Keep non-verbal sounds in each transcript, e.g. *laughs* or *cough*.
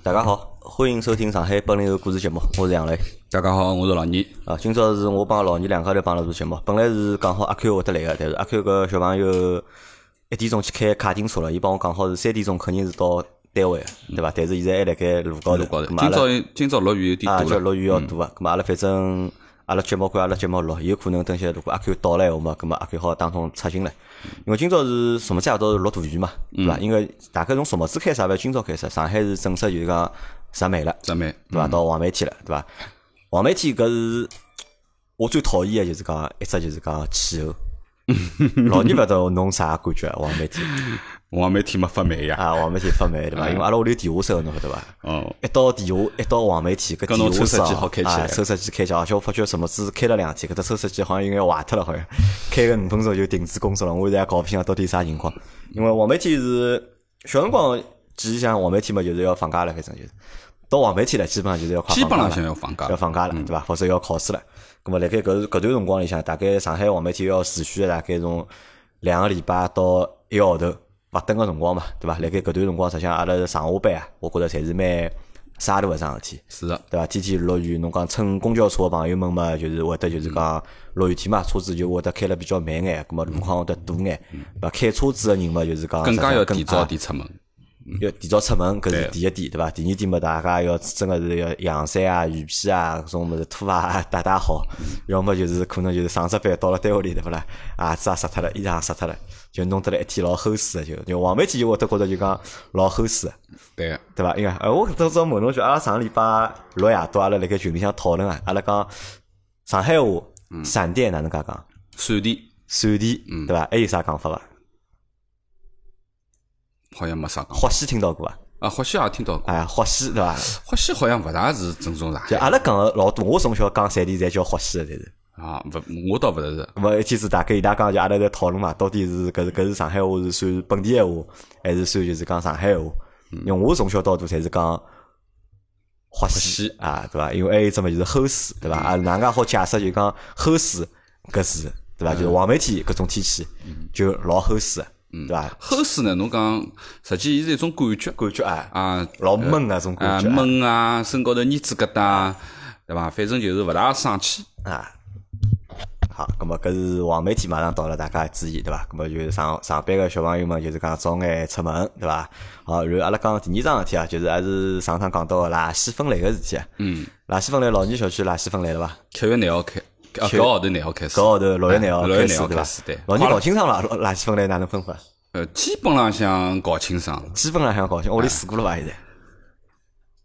大家好，欢迎收听上海本领后故事节目，我是杨磊。大家好，我是老倪。啊，今朝是我帮老倪两家头帮了做节目。本来是讲好阿 Q 会得来个，但是阿 Q 个小朋友一点钟去开卡丁车了，伊帮我讲好是三点钟肯定是到单位，对伐？但是现在还辣盖路高头。今朝今朝落雨有点多啊，就落雨要多啊。咁阿拉反正阿拉节目归阿拉节目录，有可能等歇如果阿 Q 到了话嘛，咁么阿 Q 好当中插进来。因为今朝是什么节都是落大雨嘛，对伐？因为大概从什么子开始啊？今朝开始，上海是正式就是讲十美了，十美对伐？到黄梅天了，对伐？黄梅天搿是我最讨厌个，就是讲一只就是讲气候。老年勿得侬啥感觉？黄梅天，黄梅天没发霉呀？啊，黄梅天发霉对伐？因为阿拉屋里地下室侬晓得伐？哦，一到地下，一到黄梅天，搿电话抽湿机好开起来，抽湿机开起来，而且我发觉什么子开了两天，搿只抽湿机好像有眼坏脱了，好像 *laughs* 开个五分钟就停止工作了。我现在搞不清到底啥情况。因为黄梅天是小辰光记忆像黄梅天嘛，就是要放假了，反正就是到黄梅天了，基本上就是要快基本上想要放假，要放假了，对伐？或者要考试了。咁么，辣盖搿搿段辰光里向，大概上海黄梅天要持续大概从两个礼拜到一个号头勿等个辰光嘛，对伐？辣盖搿段辰光，实际上阿拉上下班啊，我觉着侪是蛮沙头个桩事体，是的，对伐？天天落雨，侬讲乘公交车个朋友们嘛，就是会得就是讲落雨天嘛，车子就会得开了比较慢眼，咁么路况会得堵眼，对伐？开车子个人嘛，就是讲更加要提早点出门。*laughs* 要提早出门，搿是第一点，对伐？第二点嘛，大家要真个是要阳伞啊、雨披啊、搿种物事拖啊带带好，要么就是可能就是上只班到了单位里，对勿啦？鞋子也湿脱了，衣裳也湿脱了，就弄得来一天老齁死个，就就黄梅天就会得觉着就讲老齁死，对对伐？因为呃，我当时问侬句，阿拉上个礼拜六夜到，阿拉辣盖群里向讨论啊，阿拉讲上海话闪电哪能介讲？闪电，闪电，对伐？还有啥讲法伐？好像没啥讲。霍西听到过伐？啊，霍西也听到过。哎，霍西对伐？霍西好像勿大是正宗上海。就阿拉讲个老多，我从小讲闪电侪叫霍西个，侪是。啊，勿，我倒勿是。么一天子大概伊拉讲就阿拉在讨论嘛，到底是搿是搿是上海话是算本地闲话，还是算就是讲上海话？因为我从小到大侪是讲花西啊，对伐？因为还有一只嘛就是齁水，对伐？啊，哪能介好解释就讲齁水搿字，对伐？就是黄梅天搿种天气就老齁水，对伐？齁水呢，侬讲实际伊是一种感觉，感觉啊啊，老闷啊种感觉，闷啊，身高头腻子疙瘩，对伐？反正就是勿大爽气啊。好，咁么搿是黄梅天马上到了，大家注意对伐？咁么就是上上班个小朋友们就是讲早眼出门对伐？好，然后阿拉讲第二桩事体啊，就是还是上趟讲到个垃圾分类个事体啊。嗯，垃圾分类，老年小区垃圾分类了伐？七月廿号开，搿号头廿号开始，搿号头六月廿号开始对伐？对，老年搞清爽了，垃圾分类哪能分法？呃，基本浪向搞清爽，基本浪向搞清，我里试过了伐？现在？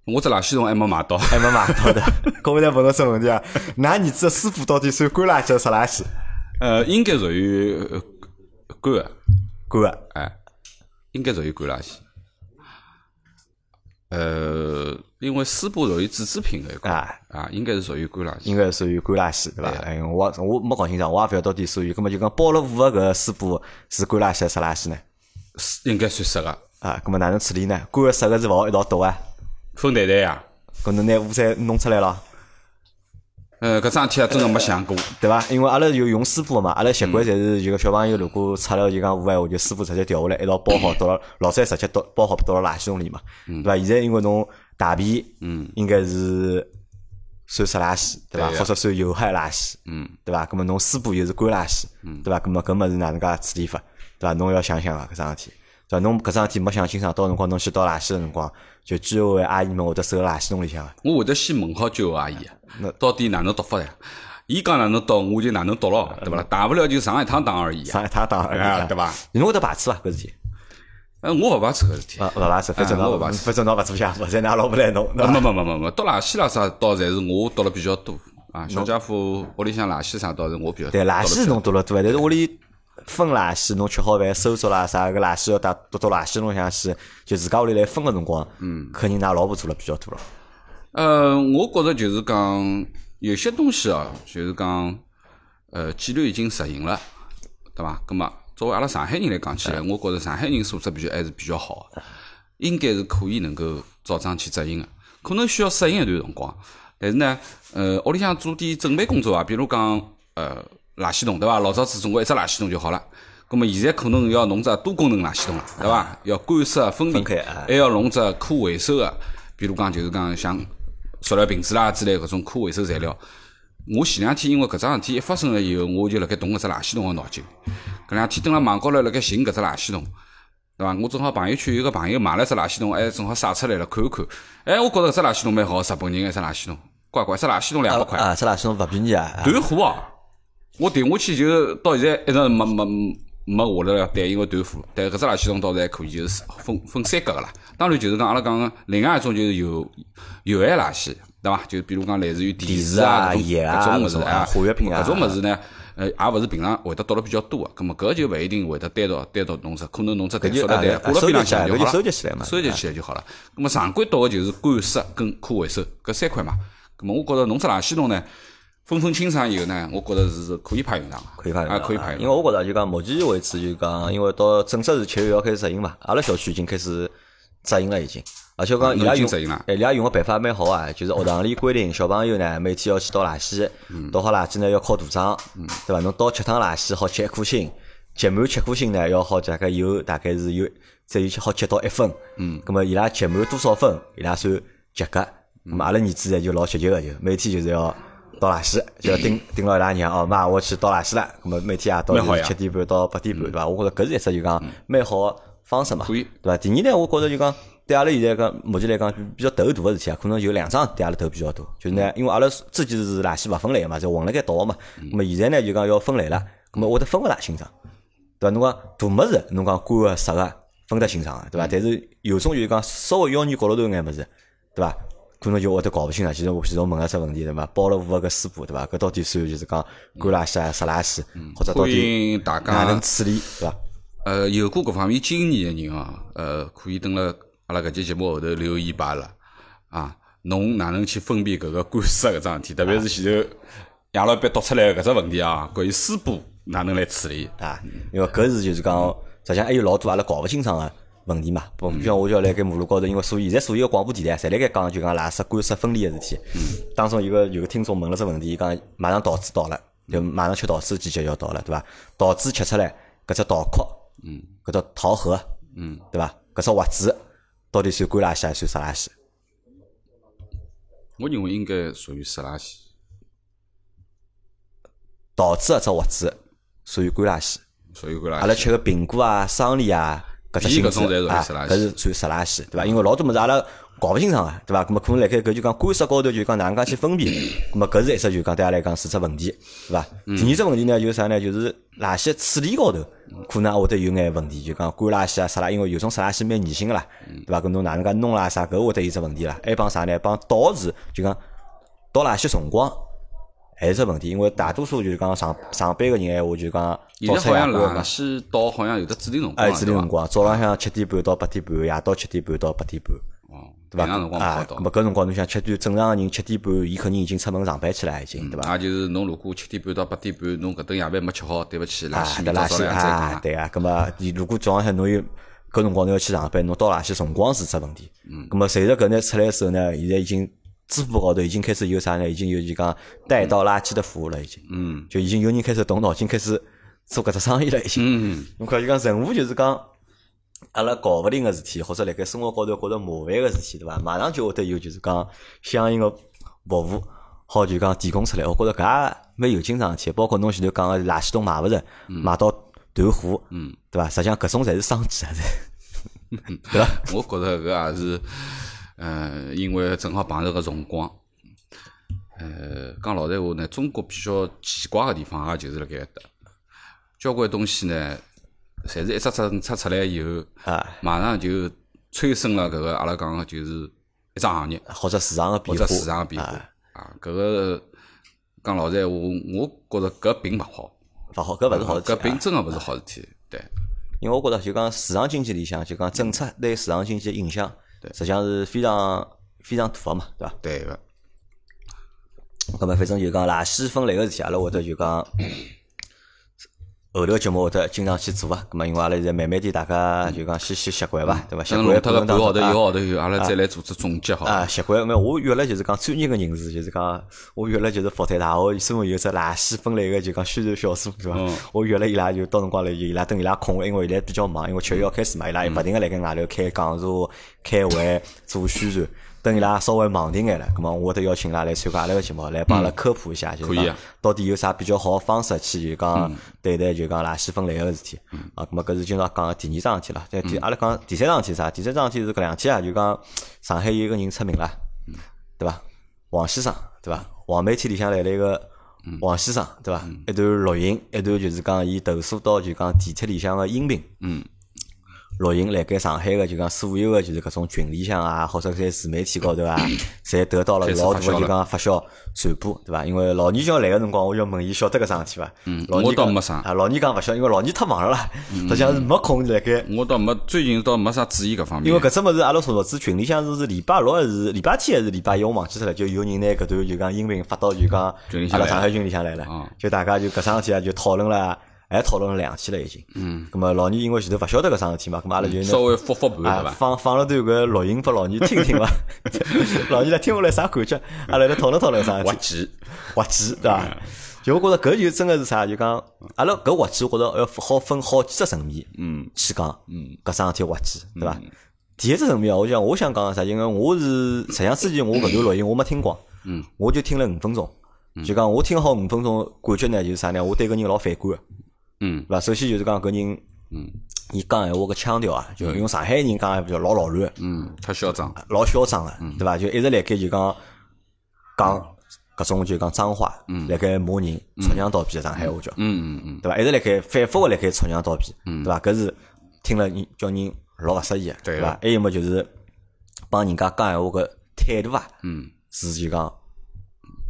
我只垃圾桶还没买到，还没买到的。搿我再问侬只问题啊，㑚儿子师傅到底算干垃圾、湿垃圾？呃，应该属于干个，干个，哎，应该属于干垃圾。呃，因为师傅属于纸制品个啊，啊，应该是属于干垃圾，应该属于干垃圾，对伐？哎，我我没搞清爽，我也勿晓得到底属于，搿么就讲包了五个搿师傅是干垃圾、湿垃圾呢？是应该算湿个啊，搿么哪能处理呢？干个、湿个是勿好一道倒啊？分袋袋呀？搿能拿污水弄出来了？呃，搿桩事体啊，真个没想过，对伐？因为阿拉有用师傅嘛，阿拉习惯侪是就小朋友如果出了就讲污闲话，就师傅直接调下来一道包好，倒了老三直接倒包好倒到垃圾桶里嘛，对伐？现在因为侬大便，嗯，应该是算湿垃圾，对伐？或者算有害垃圾，嗯，对伐？搿么侬师傅又是干垃圾，嗯对伐？搿么搿么是哪能介处理法，对伐？侬要想想啊，搿桩事体，对伐？侬搿桩事体没想清爽，到辰光侬去倒垃圾个辰光，就居委会阿姨们会得收垃圾桶里向个。我会得先问好居委会阿姨。那到底哪能倒法呀？伊讲哪能倒，我就哪能倒咯，对伐？大不了就上一趟当而已。上一趟当而已，对伐？侬会得排斥伐？搿事体？呃，我勿排斥搿事体。啊，勿排斥，反正侬勿排斥，反正侬勿做下，勿再拿老婆来弄。没没没没没，倒垃圾啦啥倒侪是我倒了比较多啊。小家伙屋里向垃圾啥倒是我比较。对，垃圾侬倒了多，但是屋里分垃圾，侬吃好饭收拾啦啥，个垃圾要倒倒到垃圾桶里向去，就自家屋里来分个辰光，嗯，肯定㑚老婆做了比较多了。呃，我觉着就是讲。有些东西啊，就是讲，呃，纪律已经实行了，对伐？咁么，作为阿拉上海人来讲起来，我觉着上海人素质比较还是比较好，应该是可以能够照章去执行的。可能需要适应一段辰光，但是呢，呃，屋里向做点准备工作啊，比如讲，呃，垃圾桶，对伐？老早子总归一只垃圾桶就好了。咁么现在可能要弄只多功能垃圾桶了，对伐？要干湿分离，还要弄只可回收的。比如讲就是讲像塑料瓶子啦之类搿种可回收材料。我前两天因为搿桩事体一发生了以后，我就辣盖动搿只垃圾桶个脑筋。搿两天蹲辣网高头辣盖寻搿只垃圾桶，对伐？我正好朋友圈有个朋友买了只垃圾桶，还，正好晒出来了，看一看。哎，我觉着搿只垃圾桶蛮好，日本人个只垃圾桶，乖乖，只垃圾桶两百块。啊，只垃圾桶勿便宜啊。断货啊！我订下去就到现在一直没没没下来了对，因为断货。但搿只垃圾桶倒是还可以，就是分分三格个啦。当然就是讲阿拉讲个另外一种就是有有害垃圾。对伐？就比如讲，类似于电池啊、搿种物事啊、化学品啊，搿种物事呢，呃，也勿是平常会得倒了比较多个。葛末搿就勿一定会得单独单独弄只，可能弄只袋塑料袋挂辣边浪向就好了。收集起来嘛，收集起来就好了。葛末常规倒个就是干湿跟可回收搿三块嘛。葛末我觉着弄只垃圾桶呢，分分清爽以后呢，我觉着是可以派用场个，可以派用场啊，可以派用。因为我觉着就讲目前为止就讲，因为到正式是七月要开始执行嘛，阿拉小区已经开始执行了已经。而且讲伊拉用，伊拉用个办法蛮好啊，就是学堂里规定小朋友呢每天要去倒垃圾，倒好垃圾呢要敲图章，对伐？侬倒七趟垃圾好吃一颗星，集满七颗星呢要好大概有大概是有再有好吃到一分。嗯，咁么伊拉集满多少分，伊拉算及格。咁阿拉儿子呢就老积极个，就每天就是要倒垃圾，就要盯盯牢伊拉娘哦，妈我去倒垃圾了。咁么每天也倒七点半到八点半，对伐？我觉着搿是一只就讲蛮好个方式嘛，对伐？第二呢，我觉着就讲。对阿拉现在讲，目前来讲比较头大个事体啊，可能有两桩对阿拉头比较大，就是呢，因为阿拉之前是垃圾勿分类个嘛，就混辣盖倒个嘛。那么现在呢，就讲要分类了，那么会得分勿大清爽，对伐？侬讲大物事，侬讲干个湿个分得清爽个，对伐？但是有种就是讲稍微妖孽角落头眼物事，对伐？可能就会得搞勿清爽。其实我其实问了只问题，对伐？包了五个师傅，对伐？搿到底算就是讲干垃圾啊、湿垃圾，或者到底哪能处理，对伐？呃，有过搿方面经验个人哦，呃，可以等辣。阿拉搿期节目后头留言罢了啊！侬哪能去分辨搿个干湿搿桩事体？特别是前头杨老板读出来搿只问题啊，关于湿布哪能来处理啊？因为搿是就是讲，实际上还有老多阿拉搞勿清爽个问题嘛。不像我就要辣盖马路高头，因为所以现在所有个广播电台侪辣盖讲，就讲垃圾干湿分离个事体。当中有个有个听众问了只问题，讲马上桃子到了，就马上吃桃子季节要到了，对伐？桃子吃出来搿只桃壳，嗯，搿只桃核，嗯，对伐？搿只核子。到底算干垃圾还是算湿垃圾？我认为应该属于湿垃圾。桃子啊，只核子属于干垃圾。属于干垃圾。阿拉吃个苹果啊、桑梨啊，搿只搿是算湿垃圾，对伐？因为老多物事阿拉。搞勿清爽啊，对伐？咁么可能辣盖搿就讲干湿高头就讲哪能介去分辨？咁么搿是一只就讲对阿拉来讲是只问题，对伐？第二只问题呢就是啥呢？就是垃圾处理高头可能会得有眼问题，就讲干垃圾啊、湿垃，因为有种湿垃圾蛮恶心个啦，对伐？搿侬哪能介弄啦啥？搿会得有只问题啦。还帮啥呢？帮倒是就讲倒垃圾辰光还是只问题，因为大多数就是讲上上班个人闲话就讲早出夜归嘛。西到好像有的指定辰光，哎，指定辰光，早浪向七点半到八点半，夜到七点半到八点半。哦对伐？啊，咁么搿辰光侬想七点正常个人七点半，伊肯定已经出门上班去了，已经对伐？啊，就是侬如果七点半到八点半，侬搿顿夜饭没吃好，对勿起，垃圾垃圾啊，对啊。咁么，你如果早浪向侬有搿辰光侬要去上班，侬到垃圾辰光是只问题。嗯。咁么随着搿呢出来时候呢，现在已经支付宝高头已经开始有啥呢？已经有就讲带倒垃圾的服务了，已经。嗯。就已经有人开始动脑筋开始做搿只生意了，已经。嗯。*laughs* 侬看就讲任务就是讲。阿拉搞勿定个事体，或者辣盖生活高头觉着麻烦个事体，对伐？马上就会得有就是讲相应个服务，好就讲提供出来。我觉着搿也蛮有劲桩事体，包括侬前头讲个垃圾桶买勿着，买到断货，嗯，对伐？实际上搿种侪是商机啊，*laughs* 对伐？我觉着搿也是，呃，因为正好碰着个辰光，呃，讲老实话呢，中国比较奇怪个地方也就是辣盖搭，交关东西呢。侪是一只政策出来以后，啊，马上就催生了搿个阿拉讲个就是一只行业，或者市场个变化，或者市场个变化啊。搿个讲老实话，我觉着搿并勿好，勿好，搿勿是好事体，搿并真个勿是好事体。对，因为我觉着就讲市场经济里向，就讲政策对市场经济影响，对，实际上是非常非常大个嘛，对伐？对个。那么反正就讲垃圾分类个事体，阿拉会得就讲。后头节目会得经常去做啊，咁么因为阿拉现在慢慢点，大家就讲先先习惯伐，对伐？习惯弄脱过个半号头、一个号头以后，阿拉再来做只总结好伐？啊，习惯没有？我约了就是讲专业个人士，就是讲我约了就是复旦大学专门有只垃圾分类个就讲宣传小组，对伐？嗯我约了伊拉就到辰光来，就伊拉等伊拉空，因为现在比较忙，因为七月要开始嘛，伊拉勿停个辣盖外头开讲座、开会、做宣传。等伊拉稍微忙点眼了，咁么我会得邀请伊拉来参加阿拉个节目，来帮阿拉科普一下，就是到底有啥比较好个方式去就讲对待就讲垃圾分类个事体。啊，咁么搿是今朝讲个第二桩事体了。再第阿拉讲第三桩事体是啥？第三桩事体是搿两天啊，就讲上海有一个人出名了，对伐？王先生，对伐？黄媒体里向来了一个王先生，对伐？一段录音，一段就是讲伊投诉到就讲地铁里向个音频。嗯。录音辣盖上海个就讲所有个就是搿种群里向啊，或者在自媒体高头啊，侪得到了老大个就讲发酵传播，对伐？因为老年叫来个辰光，我就问伊晓得搿桩事体伐？嗯我倒没啥啊，老年讲勿晓得，因为老年太忙了啦，实际上是没空辣盖。我倒没最近倒没啥注意搿方面。因为搿只物事，阿拉所子群里向是是礼拜六还是礼拜天还是礼拜一，我忘记脱了。就有人拿搿段就讲音频发到就讲阿拉上海群里向来了啊，就大家就搿桩事体啊，就讨论了，还讨论了两期了已经。嗯。咁么老倪因为前头勿晓得搿桩事体嘛，咁么阿拉就稍微复复盘对啊，伐？放放了段搿录音拨老倪听听伐？*laughs* *laughs* 老倪来听下来啥感觉？阿拉来讨论讨论啥？*laughs* 滑稽，滑稽对伐？就我觉着搿就真个是啥？就讲阿拉搿滑稽，我觉着要好分好几只层面，嗯，去讲，嗯，搿桩事体滑稽，对伐？第一只层面啊，我想我想讲个啥？因为我是实际上之前我搿段录音我没听光，嗯，我就听了五分钟，就讲我听好五分钟，感觉呢就是啥呢？我对搿人老反感个。嗯对伐？首先就是讲搿人，嗯，伊讲闲话个腔调啊，就用上海人讲闲话就老老乱，嗯，太嚣张，老嚣张个，对伐？就一直辣盖就讲讲搿种就讲脏话，辣盖骂人，戳娘倒闭个上海话叫，嗯嗯嗯，对伐？一直辣盖反复个辣盖戳娘倒闭，对伐？搿是听了人叫人老勿适意对伐？还有么就是帮人家讲闲话个态度啊，嗯，是就讲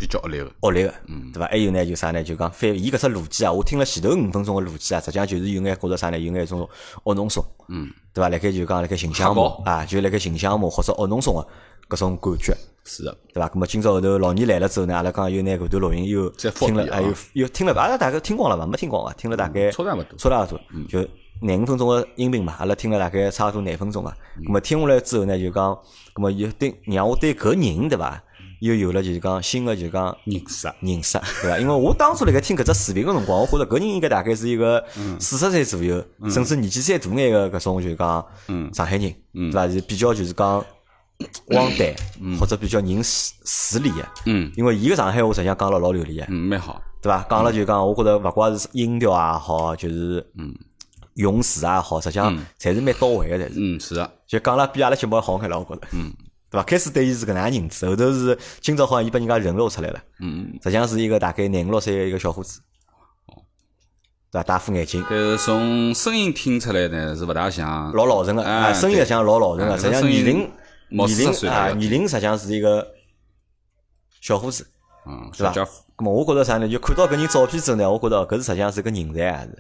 比较恶劣个，恶劣个，对伐？还有呢，就啥呢？就讲反伊搿只逻辑啊，我听了前头五分钟个逻辑啊，实际上就是有眼觉着啥呢？有眼一种恶弄怂，嗯，对伐？辣盖就讲辣盖形象黑高骂啊，就辣盖形象骂或者恶弄怂个搿种感觉，是的，对伐？咁么今朝后头老倪来了之后呢，阿拉讲又拿搿段录音又听了，还有又听了，阿拉大概听光了伐？没听光啊，听了大概差差勿多差大多，就廿五分钟个音频嘛，阿拉听了大概差勿多廿分钟啊。咁么听下来之后呢，就讲，咁么又对让我对搿人对伐，又有了就是讲新的就是讲认识，认识，对伐？因为我当初辣盖听搿只视频个辰光，我觉着搿人应该大概是一个四十岁左右，甚至年纪再大眼个搿种就是讲上海人，对伐？是比较就是讲 *coughs* 汪丹，或者比较人势势利个。嗯因为伊个上海话实际上讲了老流利个，嗯，蛮好，对伐？讲了就讲，我觉着勿怪是音调也好，就是嗯用词也好，实际上侪是蛮到位个，侪是。嗯，是的，就讲了比阿拉节目要好看了，我觉着。嗯。对伐？开始对伊是搿能样认知，后头是今朝好像伊拨人家人肉出来了。嗯，实际上是一个大概廿五六岁的一个小伙子，对伐？戴副眼镜，但是从声音听出来呢，是勿大像，老老成个，哎啊，声音实际上老老成个，哎实际上年龄年40岁了龄啊，年龄实际上是一个小伙子，嗯，对伐小家伙，？咁么我觉着啥呢？就看到搿人照片之后呢，我觉着搿是实际上是个人才啊，是，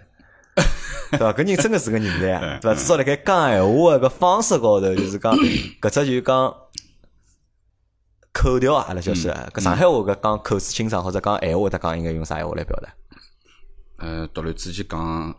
*laughs* 对伐？搿人真个是个人才啊，对伐？至少辣盖讲闲话个方式高头，就是讲 *coughs* 搿只就是讲口条啊，阿拉叫是搿上海话搿讲口齿清爽或者讲闲话，得讲应该用啥闲话来表达？呃，独立之前讲，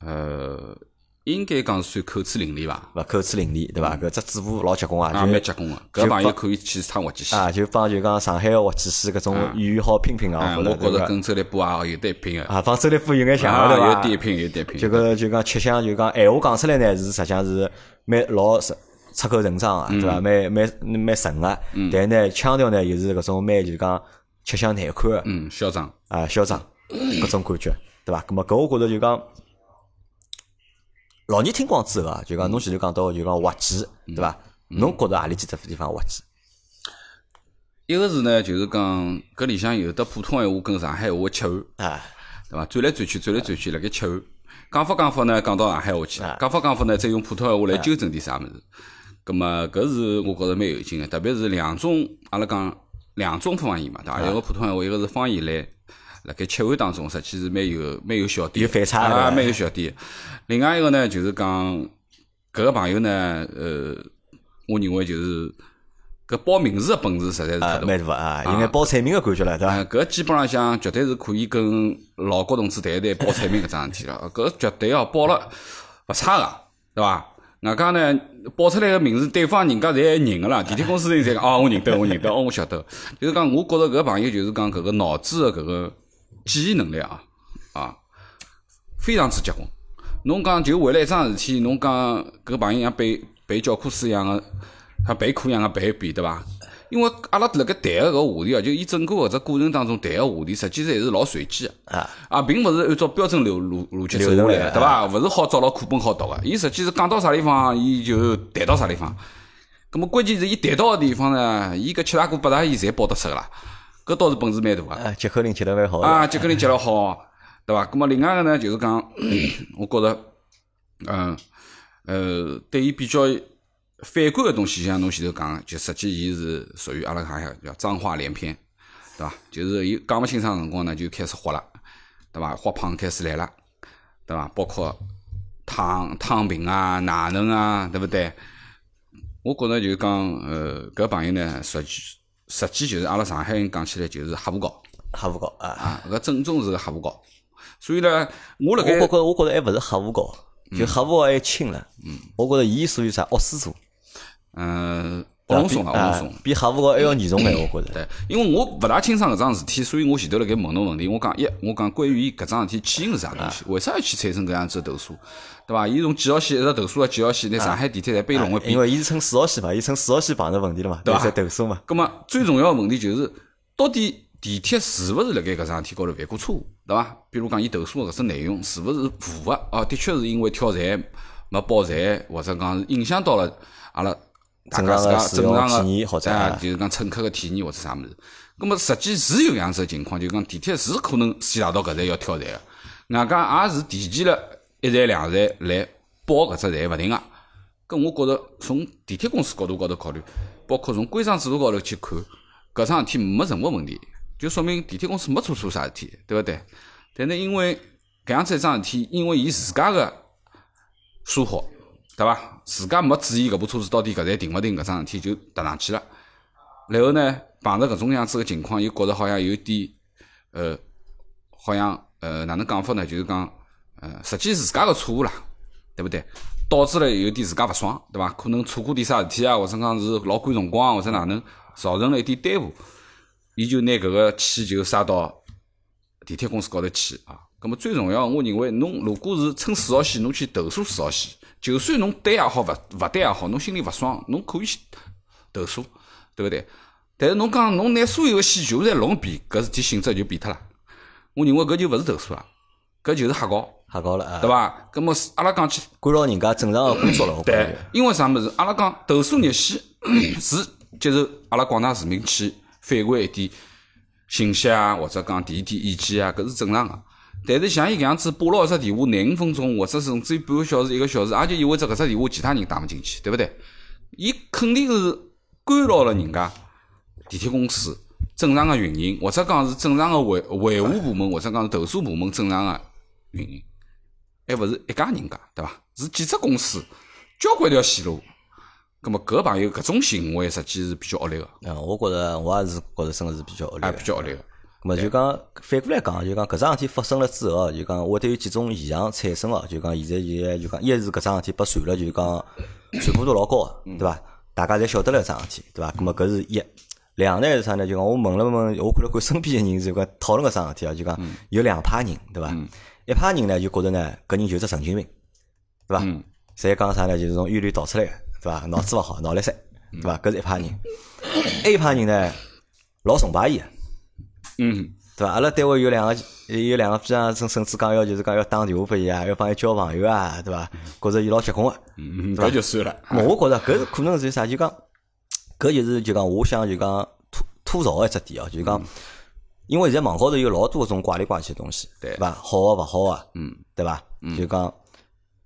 呃，应该讲算口齿伶俐伐？勿口齿伶俐，对伐？搿只嘴巴老结棍啊，蛮结棍个，搿朋友可以去趟滑稽戏。啊，就帮就讲上海个滑稽戏搿种语言好拼拼啊，我觉着跟周立波啊有得一拼个，啊，帮周立波有眼像啊，对伐？有得一拼，有得一拼。就搿就讲吃相，就讲闲话讲出来呢，是实际上是蛮老出出口成章啊，对伐？蛮蛮蛮顺个，但呢腔调呢又是搿种蛮就讲吃相难看个嗯，嚣张。啊，嚣张搿种感觉，*coughs* 对伐？葛末搿我觉着就讲。老年听光之后啊，就讲侬前头讲到就讲滑稽，对伐？侬觉着何里几只地方滑稽？一个是呢，就是讲搿里向有的普通闲话跟上海话切换，啊，对伐？转来转去，转来转去，辣盖切换。讲法讲法呢，讲到上海话去啊；讲法讲法呢，再用普通闲话来纠正点啥物事。葛么搿是我觉着蛮有劲个，特别是两种阿拉讲两种方言嘛，对伐？一个普通闲话，一个是方言来辣盖切换当中，实际是蛮有蛮有小点，有反差蛮有小点。另外一个呢，就是讲搿个朋友呢，呃，我认为就是搿报名字个本事实在是太大，蛮大啊，应该报菜名个感觉了，对伐？搿基本上向绝对是可以跟老郭同志谈一谈报菜名搿桩事体了。搿绝对哦，报了勿差个，对伐？外加呢，报出来个名字，对方人家侪认个啦。*laughs* 地铁公司人侪讲，哦，我认得，我认得，哦，我晓得。就是讲，我觉着搿朋友就是讲搿个脑子的搿个记忆能力啊，啊，非常之结棍。侬讲就为了一桩事体，侬讲搿朋友像背背教科书一样个。像背课一样个背一遍，对伐？因为阿拉辣盖谈个搿话题啊，就伊整个搿只过程当中谈个话题，实际上还是老随机个啊，啊，并勿是按照标准流逻逻辑走下来，对伐？勿是好照牢课本好读个。伊实际是讲到啥地方，伊就谈到啥地方。葛末关键是伊谈到个地方呢，伊搿七大姑八大姨侪报得出个啦，搿倒是本事蛮大个。啊，接口令接得蛮好。啊，接口令接了好，对伐？葛末另外个呢，就是讲，我觉着，嗯，呃，对伊比较。反感个东西，像侬前头讲，就实际伊是属于阿拉讲叫脏话连篇，对伐？就是伊讲勿清爽辰光呢，就开始豁了，对伐？豁胖开始来了，对伐？包括躺躺平啊、哪能啊，对勿对？我觉着就讲，呃，搿朋友呢，实际实际就是阿拉上海人讲起来就是黑胡搞，黑胡搞啊啊！搿正宗是个黑不高，所以呢，我辣盖，我觉我觉着还勿是黑胡搞，就黑胡搞还轻了。嗯，我觉着伊属于啥恶师傅。嗯，恶龙松啊，恶龙松，比哈佛高还要严重眼，我觉着。对，因为我勿大清爽搿桩事体，所以我前头辣盖问侬问题。我讲一，我讲关于伊搿桩事体起因是啥东西？为啥要去产生搿样子投诉？对伐？伊从几号线一直投诉到几号线，拿上海地铁侪被弄个。因为伊是乘四号线嘛，伊乘四号线碰着问题了嘛，对伐？投诉嘛。葛末最重要个问题就是，到底地铁是勿是辣盖搿桩事体高头犯过错误？对伐？比如讲，伊投诉个搿只内容是勿是符合？哦，的确是因为跳站没报站，或者讲是影响到了阿拉。大家自家正常个，哎，就是讲乘客个体验或者啥物事。咁么实际是有样子情况，就讲地铁是可能先达到搿站要跳站个，外加也是提前了一站两站来报搿只站勿停个。咁我觉着从地铁公司角度高头考虑，包括从规章制度高头去看，搿桩事体没任何问题，就说明地铁公司没做错啥事体，对勿对？但是因为搿样子一桩事体，因为伊自家个疏忽。对伐？自家没注意搿部车子到底搿站停勿停搿桩事体就踏上去了，然后呢碰着搿种样子个情况，又觉着好像有点呃，好像呃哪能讲法呢？就是讲呃，实际自家个错误啦，对勿对？导致了有点自家勿爽，对伐？可能错过点啥事体啊，或者讲是老赶辰光，或者哪能造成了一点耽误，伊就拿搿个气就撒到地铁公司高头去啊。葛末最重要，我认为侬如果是乘四号线，侬去投诉四号线。就算侬对也好，勿勿对也好，侬心里勿爽，侬可以去投诉，对勿对？但是侬讲侬拿所有个线全部侪弄一遍，搿事体性质就变脱了。我认为搿就勿是投诉了，搿就是瞎搞，瞎搞了，对伐？搿么阿拉讲起干扰人家正常个工作了，对，因为啥物事？阿拉讲投诉热线 *coughs* 是接受阿拉广大市民去反馈一点信息啊，或者讲提一点意见啊，搿是正常个。但是像伊搿样子拨了一只电话，廿五分钟或者甚至于半个小时、一个小时，也就意味着搿只电话其他人打勿进去，对勿对？伊肯定是干扰了人家地铁公司正常个运营，或者讲是正常个维维护部门，或者讲是投诉部门正常个运营，还勿是一家人家，对伐？是几只公司，交关条线路。葛末搿朋友搿种行为实际是比较恶劣个。嗯，我觉着我也是觉着真个是比较恶劣，比较恶劣。咁么就讲反过来讲，就讲搿桩事体发生了之后，就讲会得有几种现象产生哦。就讲现在就就讲，一是搿桩事体被传了，就讲传播度老高个，对伐？大家侪晓得了桩事体，对伐？咁么搿是一。两呢是啥呢？就讲我问了问，我看了看身边个人，就讲讨论搿桩事体啊，就讲有两派人，对伐？一派人呢就觉着呢，搿人就是神经病，对伐？侪讲啥呢？就是从医院里逃出来个，对伐？脑子勿好，脑力塞，对伐？搿是一派人。*coughs* A 派人呢，老崇拜伊个。嗯，对伐？阿拉单位有两个，有两个非常甚甚至讲要就是讲要打电话拨伊啊，要帮伊交朋友啊，对伐？觉着伊老结棍个，嗯，搿就算了。我觉着搿可能是啥？就讲搿就是就讲我想就讲吐吐槽一只点哦，就讲因为现在网高头有老多种怪里怪气的东西，对伐？好个勿好个，嗯，对伐？就讲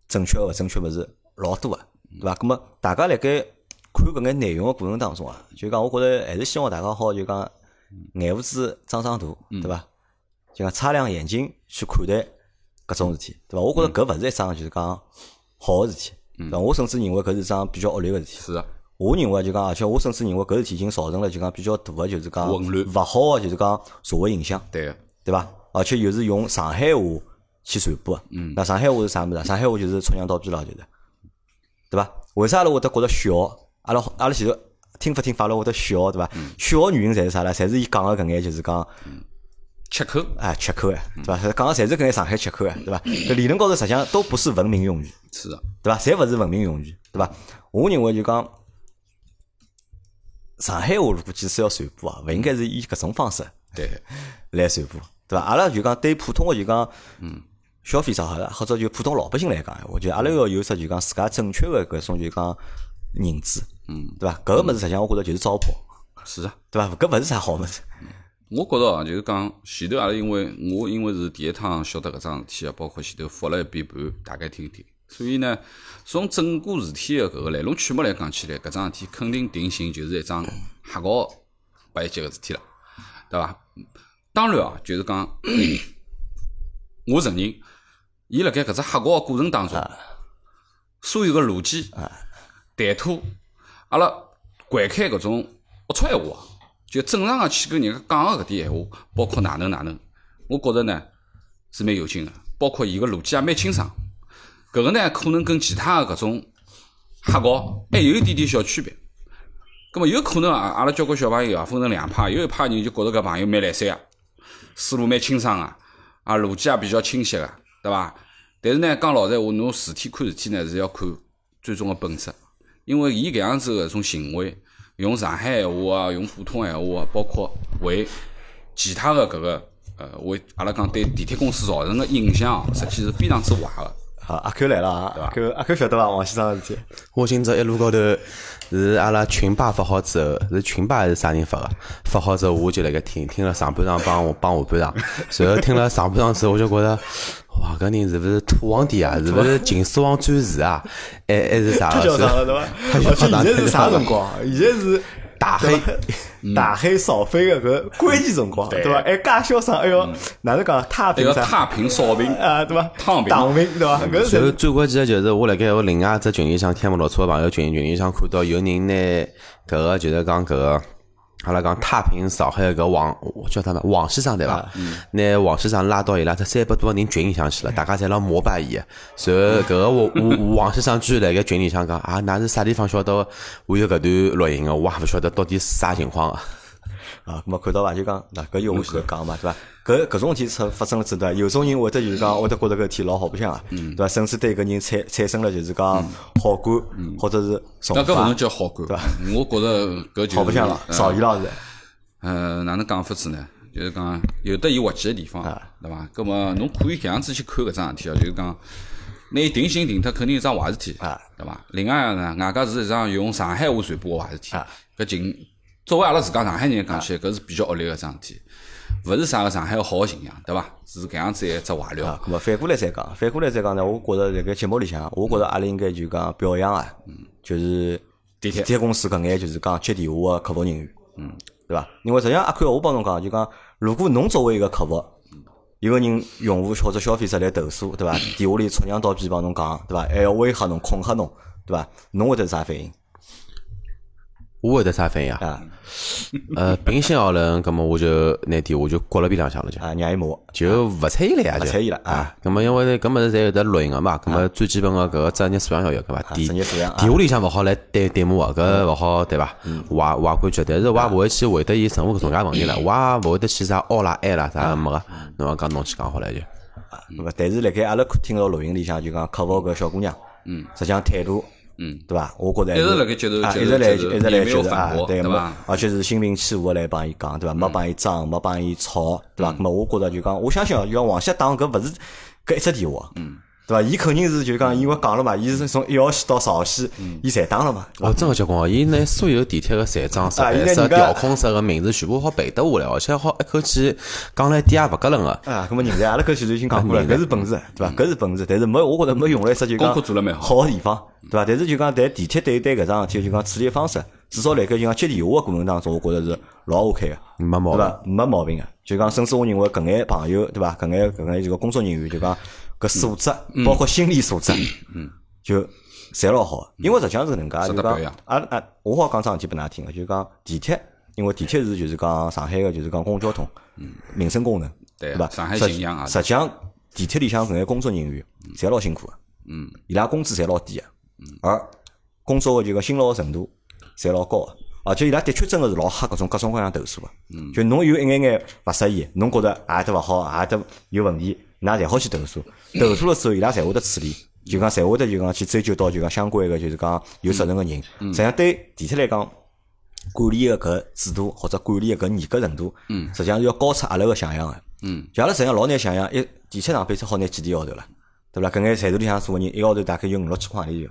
正确勿正确勿是老多个，对伐？葛末大家辣盖看搿眼内容个过程当中啊，就讲我觉着还是希望大家好就讲。眼胡子长长大，对伐？就讲擦亮眼睛去看待搿种事体，对伐？我觉着搿勿是一桩就是讲好个事体，对伐？我甚至认为搿是一桩比较恶劣个事体。是啊，我认为就讲，而且我甚至认为搿事体已经造成了就讲比较大个就是讲混乱勿好个就是讲社会影响，对个，对伐？而且又是用上海话去传播个，嗯那上海话是啥物事？上海话就是春阳倒逼了，就是，对伐？为啥阿拉会得觉着小？阿拉阿拉前头听勿听法阿拉会得笑，对伐？嗯笑个原因侪是啥啦？侪是伊讲个搿眼就是讲。吃口，哎，吃口哎，对伐？讲个侪是搿眼上海吃口哎，对伐？搿理论高头实际上都不是文明用语，是个，对伐？侪勿是文明用语，对伐？我认为就讲上海话如果即使要传播啊，勿应该是以搿种方式对，*laughs* 来传播，对伐？阿拉就讲对普通个就讲，嗯，消费者好了，或者就普通老百姓来讲，我觉得阿拉要有只就讲自家正确个搿种就讲认知，嗯，对伐？搿个物事实际上我觉着就是糟粕，是啊。对伐？搿勿是啥好物事，我觉着啊，就是讲前头阿拉因为我因为是第一趟晓得搿桩事体啊，包括前头复了一遍盘，大概听一听。所以呢，从整个事体的搿个来龙去脉来讲起来，搿桩事体肯定定性就是一桩瞎搞八一级个事体了，对伐？当然啊，就是讲，*coughs* 我承认，伊辣盖搿只瞎搞个过程当中，所有个逻辑、谈吐，阿拉掼开搿种龌龊闲话，就正常个去跟人家讲个搿点闲话，包括哪能哪能，我觉着呢是蛮有劲个，包括伊个逻辑也蛮清爽。搿个呢，可能跟其他个搿种瞎搞还有一点点小区别。葛么有可能啊，阿拉交关小朋友啊分成两派，有一派人就觉着搿朋友蛮来三个，思路蛮清爽个，啊逻辑也比较清晰个，对伐？但是呢，讲老实闲话，侬事体看事体呢是要看最终个本质，因为伊搿样子个种行为，用上海闲话啊，用普通闲话啊，包括为其他的搿个呃为阿拉讲对地铁公司造成的影响，实际是非常之坏的。好，阿 Q 来了啊，阿 Q 阿 Q 晓得伐？王先生个事体。我今朝一路高头是阿拉群霸发好之后，是群霸还是啥人发个？发好之后我就辣盖听，听了上半场帮我帮下半场，*laughs* 随后听了上半场之后我就觉着，哇，搿人是勿是土皇帝啊？是勿是秦始皇转世啊？还还是啥个？太嚣张了，对伐？而且现在是啥辰光？现在是大黑。*laughs* 大黑扫飞个搿关键辰光，对。伐？还介嚣张，哎哟，哪能讲？太一个平啥太平扫平，啊，对伐？躺平躺平，对伐？搿最关键的就是我辣盖我另外一只群里向天幕老粗个朋友群群里向看到有人拿搿个就是讲搿个。阿拉讲太平上海搿王叫啥么王先生对伐？拿王先生拉到伊拉只三百多个人群里向去了，大家侪辣膜拜伊。随后搿个王王王先生居然辣盖群里向讲啊，㑚是啥地方晓得我有搿段录音个？我也勿晓得到底是啥情况啊。啊，咁么看到伐？就讲嗱，搿就我前头讲嘛，对伐？搿搿种事体出发生了之后，对伐？有种人会得就是讲，会得觉着搿事体老好白相啊，对伐？甚至对搿人产产生了就是讲好感，或者是崇那搿勿能，叫好感，我觉着搿就是好白相了，呃少伊老师。呃，哪能讲法子呢？就是讲有得伊滑稽个地方，对伐？葛么侬可以搿样子去看搿桩事体哦，就是讲拿伊定性定脱，肯定是桩坏事体，啊对伐？另外呢，外加是一桩用上海话传播个坏事体啊，搿尽作为阿拉自家上海人讲起来，搿是比较恶劣个一桩事体，勿是啥个上海个好个形象，对伐？是搿样子一只坏料啊，。反过来再讲，反过来再讲呢，我觉着辣盖节目里向，我觉着阿拉应该就讲表扬啊，就是地铁公司搿眼就是讲接电话个客服人员，嗯，对伐？因为实际上阿 Q 我帮侬讲，就讲如果侬作为一个客服，有个人用户或者消费者来投诉，对伐？*coughs* 电话里出娘倒逼帮侬讲，对伐？还要威吓侬、恐吓侬，对伐？侬会得啥反应我会得啥反应啊？啊？*laughs* 呃，平心而论，葛么我就拿电话就挂了边浪向了就。啊，让伊骂，就勿睬伊了呀，就勿睬伊了啊啊。咁么因为搿物事侪有得录音个嘛，咁么最基本个搿个职业素养要有，搿伐？电电话里向勿好来对对骂个，搿勿好对伐？坏坏感觉，但是我也勿会去回答伊任何搿种介问题了，我也勿会得去啥凹啦挨啦啥个没个，侬讲讲侬去讲好了就。对伐？但是辣盖阿拉听到录音里向就讲客服搿小姑娘，嗯，实际上态度。嗯，对伐？我觉着一直是辣盖接受啊，一直来一直来接受啊，对没对吧，而且是心平气和来帮伊讲，对伐？没帮伊争，没帮伊吵，对伐？那么我觉着就讲，我相信哦，就讲王歇打搿勿是搿一只电话，嗯，对伐？伊肯定是就讲，因为讲了嘛，伊是从一号线到十号线，伊侪打了嘛，哦，真个结棍哦！伊拿所有地铁个站长、设啊伊拿备室、调控室个名字全部好背得下来，而且好一口气讲了一点也勿割楞个。啊，搿么人家阿拉搿前头已经讲过了，*laughs* 搿是本事，对伐？搿是本事，但是没，我觉着没用来说就讲功课做了蛮好好个地方，对伐？但是就讲在地铁对待搿桩事体，就讲处理方式，至少辣盖就讲接电话个过程当中，我觉着是老 OK 个。没毛病。对伐？没毛病个。就讲，甚至我认为搿眼朋友，对伐？搿眼搿眼这个工作人员，就讲搿素质，包括心理素质，嗯，就侪老好，因为实际上是搿能介，就讲值得表扬阿啊，我好讲桩事体拨㑚听个，就是讲地铁，因为地铁是就是讲上海个就是讲公共交通，民生功能，对伐？上海实形象啊实际上地铁里向搿眼工作人员侪老辛苦个，嗯，伊拉工资侪老低个，而工作个就个辛劳个程度侪老高个。而且伊拉的确真个是老吓搿种各种各样投诉个，就侬有一眼眼勿适意，侬觉着啊得勿好，啊得有问题，㑚侪好去投诉。*coughs* 投诉了之后，伊拉侪会得处理，就讲侪会得就讲去追究到就讲相关个就是讲有责任个人。实际上对地铁来讲，管理个搿制度或者管理个搿严格程度，实际上是要高出阿拉个想象个。嗯，像阿拉实际上老难想象，一地铁上班才好拿几钿号头了，对伐？搿眼站头里向坐个人，一个号头大概有五六千块钿就，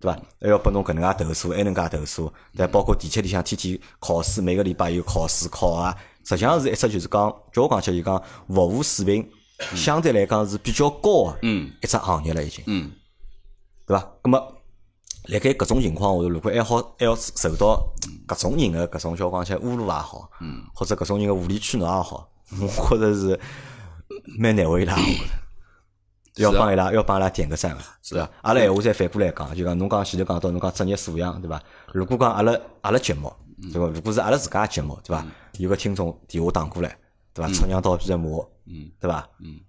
对伐？还要拨侬搿能介投诉，埃能介投诉，对，包括地铁里向天天考试，每个礼拜有考试考啊，实际上是一只就是讲，叫我讲起来就讲服务水平相对来讲是比较高个嗯一只行业了已经。嗯，对伐？咁么，辣盖搿种情况下头，如果还好还要受到搿种人个搿种叫讲起来侮辱也好，嗯，或者搿种人个无理取闹也好，我觉着是蛮难为伊拉。要帮伊拉，要帮伊拉点个赞个，是伐？阿拉闲话再反过来讲，就讲侬讲前头讲到侬讲职业素养，对伐？如果讲阿拉阿拉节目，对伐？如果是阿拉自家节目，对伐？有个听众电话打过来，对伐？出娘倒逼的骂，嗯，对伐？嗯，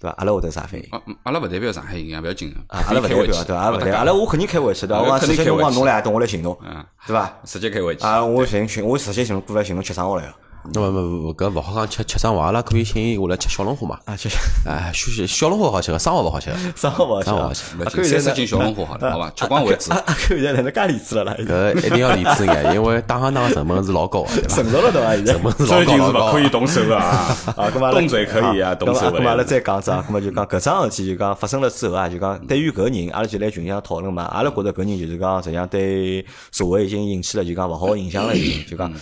对伐？阿拉会得啥反应？啊，阿拉勿代表上海人啊，勿要紧个，啊，阿拉勿代表对伐？阿拉勿代表，阿拉我肯定开回去对伐？我讲直接侬讲侬来行动，我来寻侬，嗯，对伐？直接开回去。啊，我寻寻我直接寻过来寻侬吃生活来个。那么不不搿勿好讲吃吃生活，阿拉可以请伊下来吃小龙虾嘛。啊，吃哎，休息小龙虾好吃个，生活勿好吃个。*laughs* 生活勿好吃啊生活勿好吃。可以三十斤小龙虾好了，好伐？吃光为止啊。啊，可以在哪能介理智了啦？搿一定要理智眼，因为打行当个成本是老高个，对伐？成熟了对伐？现在成本是老高老高的。动手 *laughs* 啊！啊，动嘴可以啊动手咁嘛，咁嘛，阿拉再讲只啊，咁么就讲搿桩事体就讲发生了之后啊，就讲对于搿个人，阿拉就来群里向讨论嘛。阿拉觉着搿人就是讲，实际上对社会已经引起了就讲勿好个影响了，已经就讲，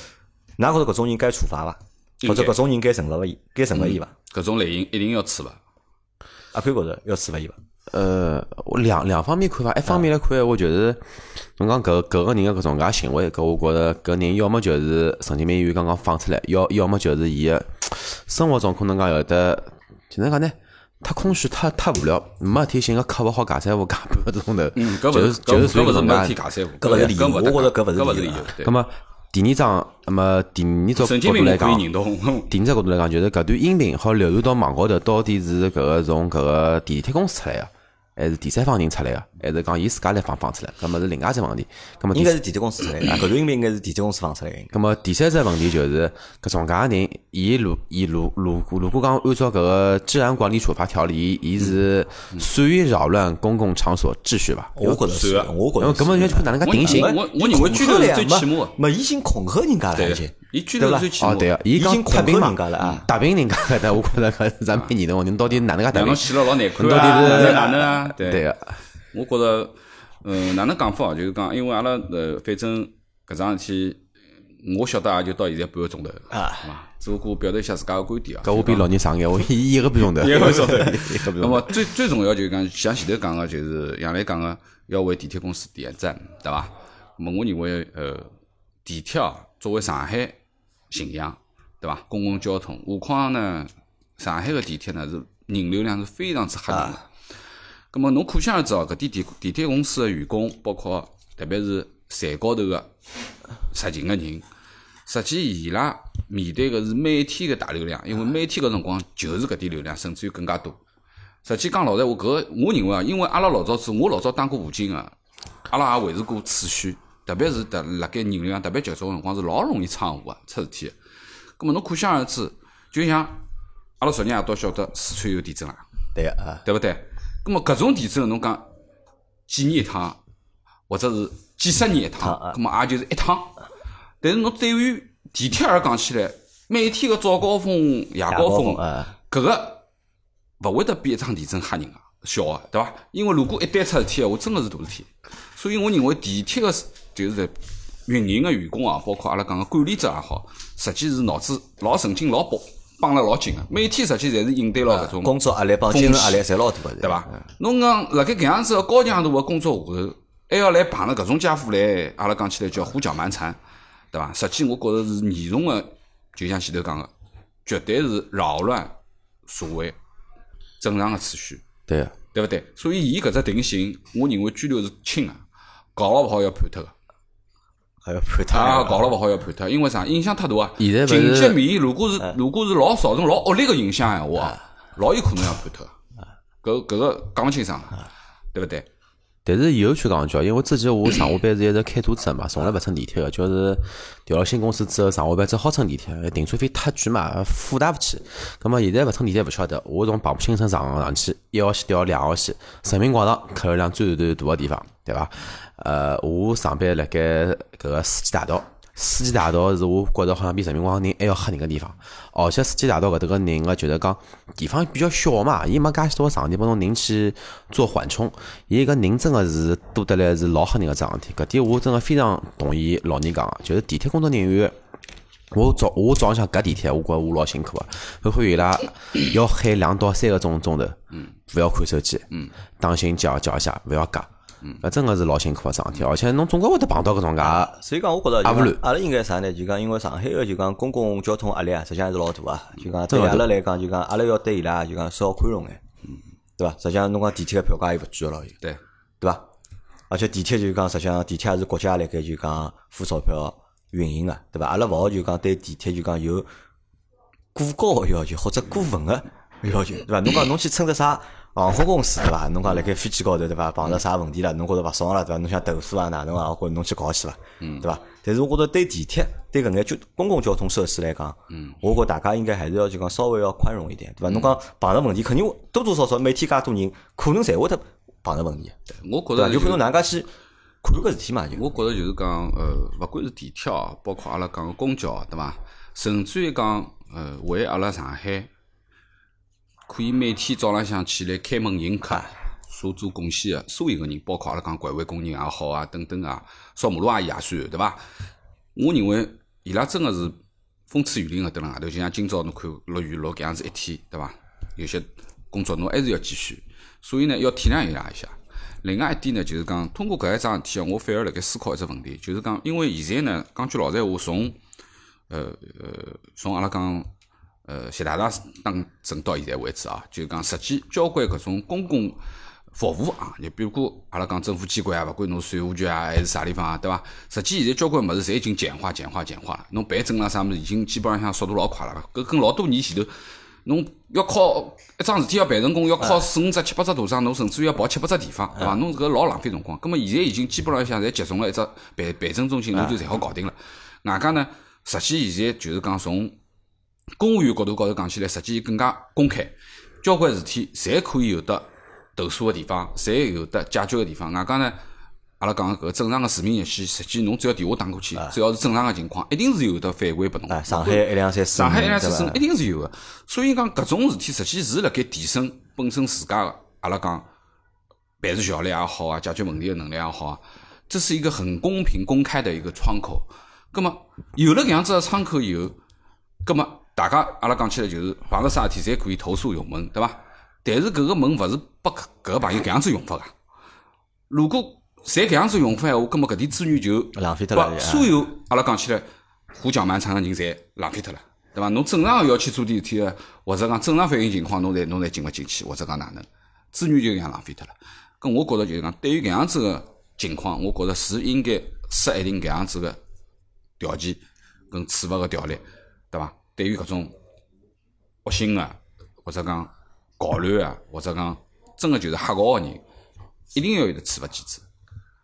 㑚觉着搿种人该处罚伐？或者搿种人该惩罚伊，该惩罚伊伐？搿种类型一定要处罚。阿宽觉着要处罚伊伐？呃，我两两方面看法，一方面来看，我就是侬讲搿搿个人个搿种介行为，搿我觉着搿人要么就是神经病医院刚刚放出来，要要么就是伊个生活中可能讲有的，哪能讲呢？太空虚，太太无聊，没事体寻个客户好尬三胡尬半个钟头，嗯，搿勿就是就是属于搿种搿勿是问题介。假三胡，搿勿是理由我觉着搿勿是搿勿是理由啊。理由对咁么第二章，那么第二种角度来讲。第二只角度来讲，就是搿段音频好流传到网高头，到底是搿个从搿个地铁公司出来个，还是第三方人出来个，还是讲伊自家来放放出来？搿么是另外一只问题。搿么应该是地铁公司出来的，啊搿段音频应该是地铁公司放出来的。咁么第三只问题就是，搿种介个人，伊如伊如如如果讲按照搿个治安管理处罚条例，伊是属于扰乱公共场所秩序伐？我觉着是我觉着是因为搿么要看哪能介定性我。我我认为拘留是最起码的。没，已经恐吓人家了，对已经，伊拘对吧哦，留是最起码的。对个，伊已经讲太平嘛恐吓人家了啊，打平人家搿搭，我觉着搿是咱蛮严重的。侬到底哪能介打平让侬？死了老难看侬到底啊！是哪能啊？对对个，我觉着，嗯，哪能讲法啊？就是讲，因为阿拉呃，反正搿桩事体，我晓得也就到现在半个钟头，啊是伐？只不过表达一下自家个观点啊。搿我比老人长眼，我一一个半钟头，一个半钟头 *laughs* 一个半钟头。那么最最重要就是讲，像前头讲个，就是杨澜讲个，要为地铁公司点赞，对伐？那么我认为，呃，地铁啊，作为上海形象，对伐？公共交通，何况呢，上海个地铁呢是人流量是非常之吓人个。咁么侬可想而知哦，搿点地地铁公司个员工，包括特别是站高头个执勤个人，实际伊拉面对个是每天个大流量，因为每天搿辰光就是搿点流量，甚至于更加多。实际讲老实话，搿个我认为啊，因为阿拉老早子我老早当过武警个，阿拉也维持过秩序，特别是特辣盖人流量特别集中个辰光，是老容易闯祸个出事体个。葛末侬可想而知，就像阿拉昨日夜到晓得四川有地震啦，对个啊，对勿对？葛末搿种地震，侬讲几年一趟，或者是几十年一趟啊，葛末也就是一趟。但是侬对于地铁而讲起来，每天个早高峰、夜高高峰搿个勿会得比一场地震吓人啊小个，对伐？因为如果一旦出事体个话，真个是大事体。所以我认为地铁个就是在运营个员工啊，包括阿拉讲个管理者也好，实际是脑子老神经老绑绑了老紧个，每天实际侪是应对牢搿种工作压力帮精神压力侪老大个，对伐？侬讲辣盖搿样子个高强度个工作下头，还要来碰着搿种家伙来，阿拉讲起来叫胡搅蛮缠，对伐？实际我觉着是严重个，就像前头讲个，绝对是扰乱社会正常个秩序，对个，对对勿对？所以伊搿只定性，我认为拘留是轻个，搞了勿好要判脱个。还要判他啊，搞了勿好要判他，因为啥？影响太大啊！现在勿情是节面，如果是如果是老造成老恶劣个影响闲话啊，老有可能要判脱。搿搿个讲勿清爽，对勿对？但是以后去讲叫，因为之前我上下班是一直开车子嘛，从来勿乘地铁个，就是调了新公司之后，上下班只好乘地铁，停车费太贵嘛，负担勿起。葛么现在勿乘地铁勿晓得，我从彭浦新城上上去，一号线调两号线，人民广场客流量最最大个地方，对伐？呃，我上班辣盖搿个世纪大道。世纪大道是我觉着好像比人民广场人还要吓人个地方，而且世纪大道搿搭个人个就是讲地方比较小嘛，伊没介许多场地拨侬人去做缓冲，伊个人真个是多得来是老吓人个桩事体。搿点我真个非常同意老倪讲个，就是地铁工作人员。我早我早浪向赶地铁，我觉着我老辛苦个，包括伊拉要喊两到三个钟钟头，嗯，勿要看手机，嗯，当心脚脚下，勿要夹，嗯，搿真个是老辛苦个桩事体，而且侬总归会得碰到搿种介。所以讲，我觉着也勿乱就讲阿拉应该啥呢？就讲因为上海个就讲公共交通压力啊，实际上还是老大啊。就讲对阿拉来讲，就讲阿拉要对伊拉就讲稍宽容眼，对伐？实际上侬讲地铁个票价也勿贵个咯，对，对伐？而且地铁就讲实际上地铁也是国家辣盖就讲付钞票运营个，对伐？阿拉勿好就讲对地铁就讲有过高个要求或者过分个要求，对伐？侬讲侬去乘着啥航空公司对伐？侬讲辣盖飞机高头对伐？碰着啥问题了，侬觉着勿爽了对伐？侬想投诉啊哪能啊？或者侬去搞去了，对伐？但是我觉着对地铁对搿眼交公共交通设施来讲，我觉着大家应该还是要就讲稍微要宽容一点，对伐？侬讲碰着问题，肯定多多少少每天介多人，可能侪会得碰着问题，对伐？我觉着就看侬哪能介去看搿事体嘛，我觉着就是讲，呃，勿管是地铁哦，包括阿拉讲个公交，对伐？甚至于讲，呃，为阿拉上海可以每天早浪向起来开门迎客、所做贡献个所有个人，包括阿拉讲环卫工人也好啊，等等啊，扫马路阿姨也算，对伐？我认为伊拉真个是风吹雨淋个蹲辣外头，就像今朝侬看落雨落搿样子一天，对伐？有些工作侬还是要继续，所以呢，要体谅伊拉一下。另外一点呢，就是讲通过搿一桩事体，我反而辣盖思考一只问题，就是讲，因为现在呢，讲句老实闲话，从呃呃，从阿拉讲呃习大大当政到现在为止啊，就是讲实际交关搿种公共服务啊，你比如讲阿拉讲政府机关啊，勿管侬税务局啊还是啥地方啊，对伐？实际现在交关物事侪已经简化、简化、简化了。侬办证啦啥物事，已经基本上向速度老快了。搿跟老多年前头，侬要靠一桩事体要办成功，要靠四五只、七八只图章，侬甚至于要跑七八只地方，对伐？侬搿老浪费辰光。葛末现在已经基本上向侪集中了一只办办证中心，侬就侪好搞定了。外加呢，实际现在就是讲从公务员角度高头讲起来，实际更加公开，交关事体侪可以有得投诉个地方，侪有得解决个地方。外加呢，阿拉讲搿个正常个市民热线，实际侬只要电话打过去，只要是正常个情况，一定是有得反馈拨侬。哎，上海一两三四，上海一两三四一定是有个，所以讲搿种事体实际是辣盖提升本身自家个阿拉讲办事效率也好啊，解决问题个能力也好啊，这是一个很公平公开的一个窗口。葛么有了搿样子个窗口以后，葛么大家阿拉讲起来就是碰着啥事体侪可以投诉用门，对伐？但是搿个门勿是拨搿个朋友搿样子用法个。如果侪搿样子用法闲话，葛么搿点资源就浪费脱了把所有阿拉讲起来胡搅蛮缠个人侪浪费脱了，对伐？侬正常个要去做点事体个，或者讲正常反映情况，侬侪侬侪进勿进去，或者讲哪能，资源就搿样浪费脱了。搿我觉着就是讲，对于搿样子个情况，我觉着是应该设一定搿样子个条件跟处罚个条例，对伐？对于搿种恶心个或者讲搞乱啊，或者讲真个就是瞎搞个人，一定要有得处罚机制。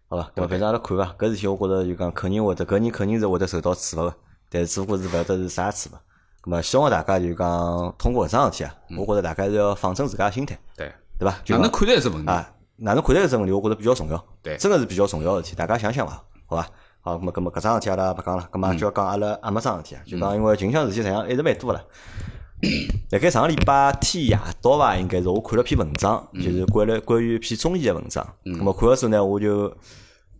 好吧，咁么反正阿拉看伐，搿事体我觉着就讲肯定会得，搿人肯定是会得受到处罚个，但是只不过是勿晓得是啥处罚。咁么希望大家就讲通过搿桩事体啊，我觉着大家是要放正自家心态，对，对伐？就讲哪能看待搿只问题？啊，哪能看待搿只问题？我觉着比较重要，对真个是比较重要个事体，大家想想伐，好伐？好，咁么咁么搿桩事体阿拉勿讲了，咁么就要讲阿拉阿么桩事体啊，就讲因为近腔事体实际上一直蛮多个了。*coughs* 辣盖上个礼拜天夜到伐，应该是我看了篇文章，就是关了关于一篇中医个文章。咁么看了之后呢，我就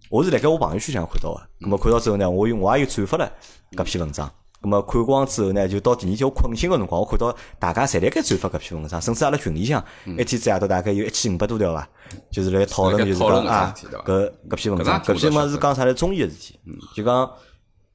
我是辣盖我朋友圈上看到个，咁么看到之后呢，我有我也有转发了搿篇文章。咁么看光之后呢，就到第二天我困醒个辰光，我看到大家侪辣盖转发搿篇文章，甚至阿拉群里向一天子夜到大概有一千五百多条伐，就是来讨论就是讲啊搿搿篇文章，搿篇物事是讲啥呢？中医个事体，就讲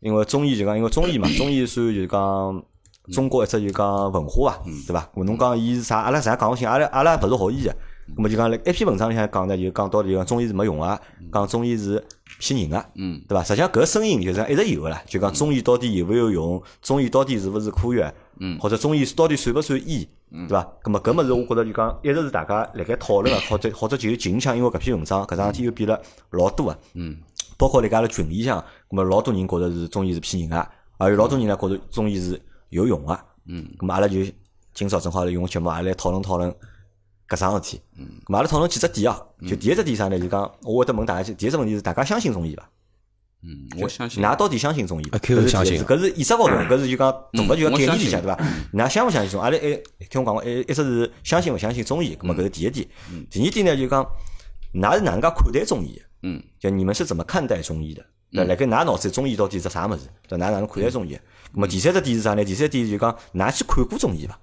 因为中医就讲因为中医嘛，综艺算就是讲中国一只就讲文化啊，对伐？咾侬讲伊是啥？阿拉啥讲勿清，阿拉阿拉勿是学医个，咁么就讲辣一篇文章里向讲呢，就讲到底讲中医是没用个，讲中医是骗人个，嗯，对伐？实际上搿声音就是讲一直有个啦，就讲中医到底有没有用，中医到底是勿是科学，嗯，或者中医到底算勿算医，嗯。对伐？咁么搿物事我觉着就讲一直是大家辣盖讨论个，或者或者就有近腔，因为搿篇文章搿桩事体又变了老多个，嗯，包括辣盖阿拉群里向，咁么老多人觉着是中医是骗人个，而有老多人呢觉着中医是有用个，嗯，咁么阿拉就今朝正好来用节目也来讨论讨论。搿桩事体，嗯，咁阿拉讨论几只点啊？就第一只点啥呢？就讲我会得问大家，第一只问题是大家相信中医伐？嗯，我相信。㑚到底相信中医伐？啊搿是相信搿是意识高头，搿是就讲大个就讲我相信概念里向，对伐？㑚相勿相信中医？阿拉还听我讲过，一一直是相信勿相信中医？咁么搿是第一点。第二点呢，就讲㑚是哪能介看待中医的？嗯，就你们是怎么看待中医的？对，辣盖㑚脑子里中医到底是只啥物事？对，㑚哪能看待中医？咁么第三只点是啥呢？第三点就讲㑚去看过中医伐？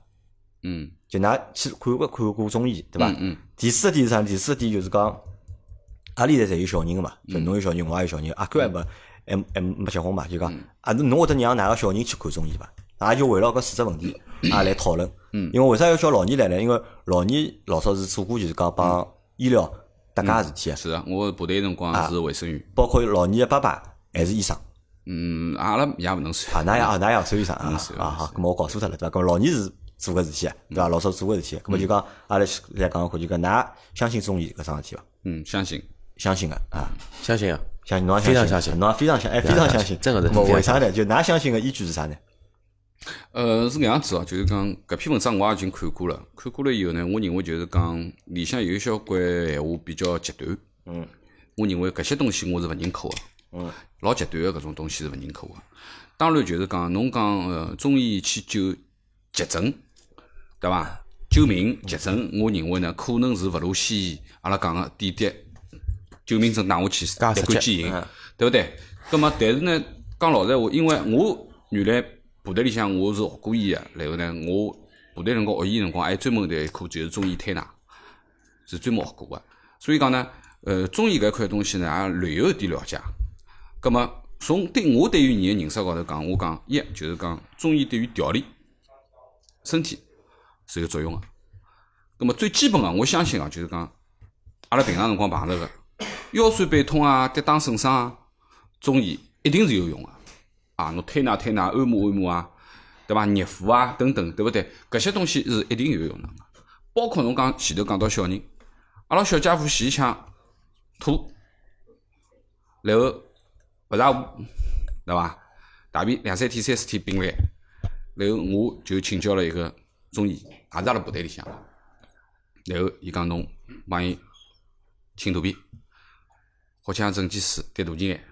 嗯就㑚去看过看过中医，对伐？嗯嗯第四个点是啥？第四个点就是讲，阿里现在侪有小人个嘛，就侬有小人，我也有小人，阿哥还没还还没结婚嘛，就讲啊，侬会得让㑚个小人去看中医伐？也就围绕搿四只问题 *coughs* 啊来讨论。嗯，因为为啥要叫老年来呢？因为老年老早是做过就是讲帮医疗搭界事体个，是啊，我部队辰光是卫生员，包括老年个爸爸还是医生。嗯，阿拉也勿能啊，算。㑚也啊，那也算医生啊是啊好，咁么我搞错脱了对伐？搿老年是做个事体啊，对伐？老早做个事体，咁么就讲阿拉来讲看，就讲㑚相信中医搿桩事体伐？嗯，相信。相信个啊，相信啊，相信侬也非常相相信侬也非常相，哎，非常相信，真个是为啥呢？就㑚相信个依据是啥呢？呃，是搿样子哦，就是讲搿篇文章我也已经看过了，看过了以后呢，我认为就是讲里向有一小关闲话比较极端。嗯，我认为搿些东西我是勿认可个。嗯，老极端个搿种东西是勿认可个。当然就是讲侬讲呃中医去救急症，对伐？救命急诊，我认为呢可能是勿如西医阿拉讲个点滴救命针打下去，立竿见影嗯，对勿对？葛么，但是呢，讲老实闲话，因为我原来部队里向我是学过医个，然后呢，我部队辰光学医辰光还专门的一科就是中医推拿，是专门学过个。所以讲呢，呃，中医搿块东西呢，也略有一点了解。葛么，从对我对于人个认识高头讲，我讲一就是讲中医对于调理身体是有作用个。葛么最基本个，我相信啊，就是讲阿拉平常辰光碰着个腰酸背痛啊、跌打损伤啊，中医一定是有用个。啊，侬推拿推拿、按摩按摩啊，对伐？热敷啊等等，对勿对？搿些东西是一定有用的。包括侬讲前头讲到小人，阿拉小家伙前一腔吐，然后勿大，对伐？大便两三天、三四天并来，然后我就请教了一个中医，也是阿拉部队里向的。然后伊讲侬帮伊清肚皮，或像整剂水滴肚脐眼，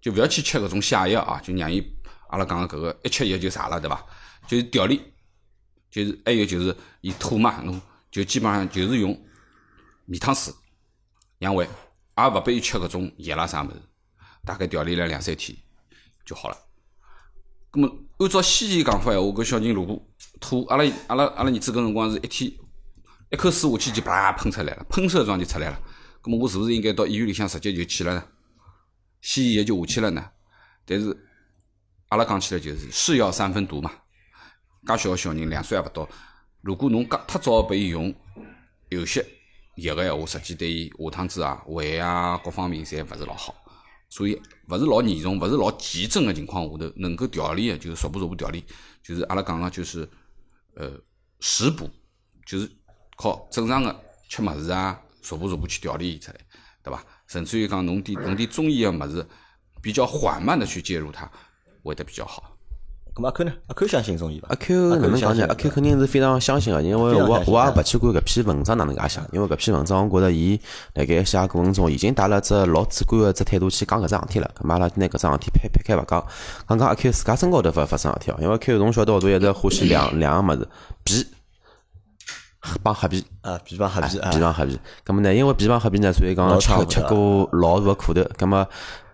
就勿要去吃搿种泻药啊，就让伊阿拉讲个搿个一吃药就啥了，对伐？就是调理，就是还有就是伊吐嘛，侬就基本上就是用米汤水养胃，也勿拨伊吃搿种药啦啥物事，大概调理了两三天就好了。咁么按照西医讲法闲话，搿小人如果吐，阿拉阿拉阿拉儿子搿辰光是一天一口水下去就啪喷出来了，喷射状就出来了。咁么我是勿是应该到医院里向直接就去了呢？西医也就下去了呢？但是阿拉讲起来就是是药三分毒嘛。介小个小人两岁还勿到，如果侬介太早拨伊用有些药个闲话，实际对伊下趟子啊胃啊各方面侪勿是老好。所以勿是老严重，勿是老急症的情况下头，能够调理个就是逐步逐步调理，就是阿拉讲个就是呃食补，就是靠正常个吃物事啊，逐步逐步去调理出来，对伐？甚至于讲侬点侬点中医个物事，比较缓慢的去介入它，会得比较好。咁阿 Q 呢？阿 Q 相信中医伐？阿 Q 哪能讲呢？阿 Q 肯定是非常相信个，因为我我也勿去管搿篇文章哪能介写，因为搿篇文章我觉着伊辣盖写过程中已经带了只老主观个只态度去讲搿桩事体了。咁嘛阿拉拿搿桩事体撇撇开勿讲，讲讲阿 Q 自家身高头发发生事体哦，因为阿 Q 从小到大一直欢喜两两个物事，皮帮黑皮。啊，皮帮黑皮啊皮，帮黑皮，咁么呢？因为皮帮黑皮呢，所以讲吃吃过老多个苦头。咁么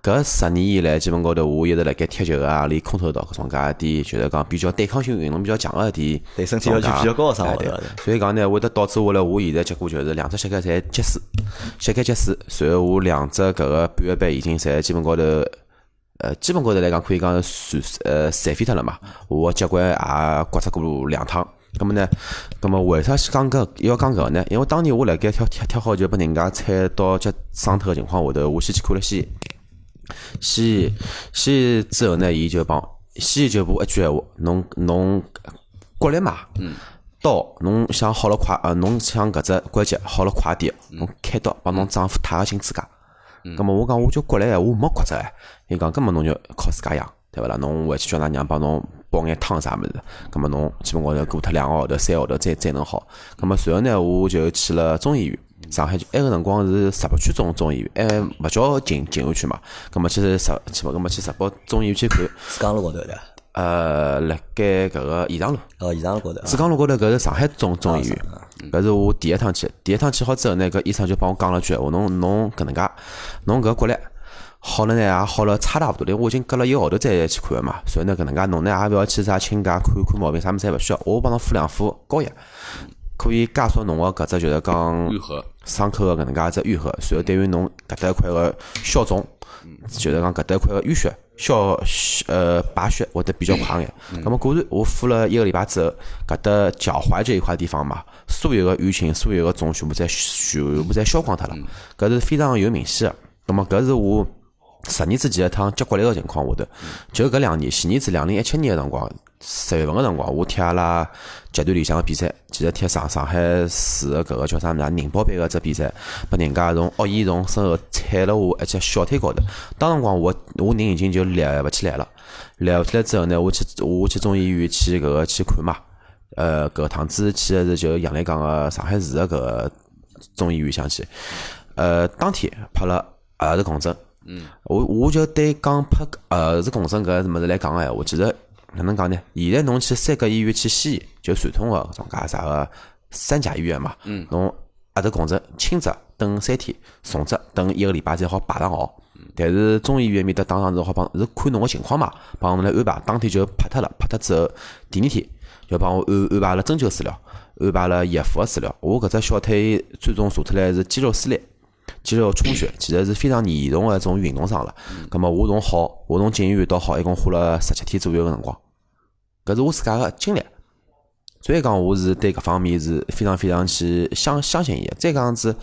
搿十年以来，基本高头我一直辣盖踢球啊，练空手道搿种介一点，就是讲比较对抗性运动比较强个一点。对身体要求比较高个生活哎对对伐所以讲呢，会得导致我来，我现在结果就是两只膝盖侪结水，膝盖结水，随后我两只搿个半月板已经侪基本高头。呃，基本高头来讲，可以讲是残呃残废脱了嘛。我脚踝也刮脱过两趟，咁么呢？咁么为啥讲搿要讲搿个呢？因为当年我辣盖挑挑挑好球拨人家踩到脚伤脱个情况下头，我先去看了西医。西医西医之后呢，伊就帮西医就补一句闲话：侬侬骨力嘛，嗯刀侬想好了快，呃，侬想搿只关节好了快点，侬开刀帮侬丈夫踏个新指甲。咁么我讲我就骨力闲话没骨折哎，伊讲根本侬就靠自家养，对勿啦？侬回去叫㑚娘帮侬煲眼汤啥物事，咁么侬基本高头过脱两个号头、三个号头再再能好。咁么随后呢，我就去了中医院，上海就埃个辰光是石北区中中医院，还勿叫静静安区嘛。咁么去石去嘛，咁么去石北中医院去看。珠江路高头的，呃，辣盖搿个延长路，哦，延长路高头，珠江路高头搿是上海中中医院，搿是我第一趟去，第一趟去好之后呢，搿医生就帮我讲了句闲话，侬侬搿能介，侬搿骨力好了呢，也好了差大勿多，因为我已经隔了一个号头再去看个嘛，所以呢搿能介侬呢也勿要去啥请假看看毛病，啥物事侪勿需要，我帮侬敷两副膏药，可以加速侬个搿只就是讲愈合伤口个搿能介一只愈合，随后对于侬搿搭一块个消肿，就是讲搿搭一块个淤血消呃排血会得比较快眼。咁么果然我敷了一个礼拜之后，搿搭脚踝这一块地方嘛，所有个淤青、所有个肿全部侪全部侪消光脱了，搿是非常有明显个。咁么搿是我十年之前一趟接骨力个情况下头，就搿两年，前年子两零一七年个辰光，十月份个辰光，我踢阿拉集团里向个比赛，其实踢上上海市个搿个叫啥物事，宁波杯个只比赛，拨人家从恶意从身后踩了我一只小腿高头，当辰光我我人已经就立勿起来了，立勿起来之后呢，我去我去中医院去搿个去看嘛，呃，搿趟子去个是就杨澜江个上海市个搿个中医院想去，呃，当天拍了儿子共振。嗯，我我就对讲拍呃是共振搿物事来讲个闲话，其实哪能讲呢？现在侬去三甲医院去西医，就传统个搿种介啥个三甲医院嘛，嗯，侬阿头共振轻则等三天，重则等一个礼拜才好排上号。但是中医院面搭当场是好帮是看侬个情况嘛，帮侬来安排，当天就拍脱了，拍脱之后，第二天就帮我安安排了针灸治疗，安排了热敷个治疗。我搿只小腿最终查出来是肌肉撕裂。肌肉充血，其实是非常严重个一种运动伤了。葛末我从好，我从进医院到好，一共花了十七天左右个辰光。搿是我自家个经历，所以讲我是对搿方面是非常非常去相相信伊个。再讲子，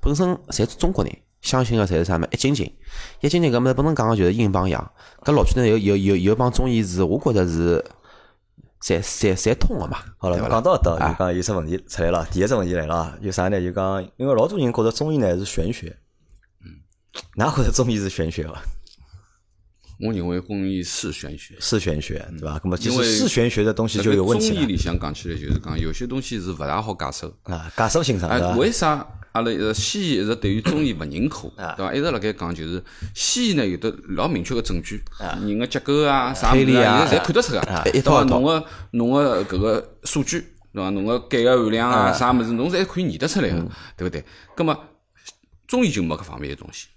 本身侪是中国人，相信个侪是啥物事？一斤斤，一斤斤搿物事不能讲个就是硬帮洋。搿老区呢有有有有帮中医是，我觉着是。侪侪侪通个嘛，好了，讲到搿搭，就讲有只问题出来了。第一只问题来了，有啥呢？就讲，因为老多人觉着中医呢是玄学，嗯，哪觉着中医是玄学伐？我认为中医是玄学，是玄学，对伐？那么其实是玄学的东西就有问题中医里向讲起来，就是讲有些东西是勿大好解释啊，解释性上啊，为啥？阿拉一直西医一直对于中医勿认可，对伐？一直辣盖讲就是西医呢有的老明确个证据，人个结构啊啥物事啊，侪看得出个，一套侬个侬个搿个数据，对伐？侬个钙个含量啊啥物事，侬侪可以验得出来个，对勿对？葛么中医就没搿方面个东西，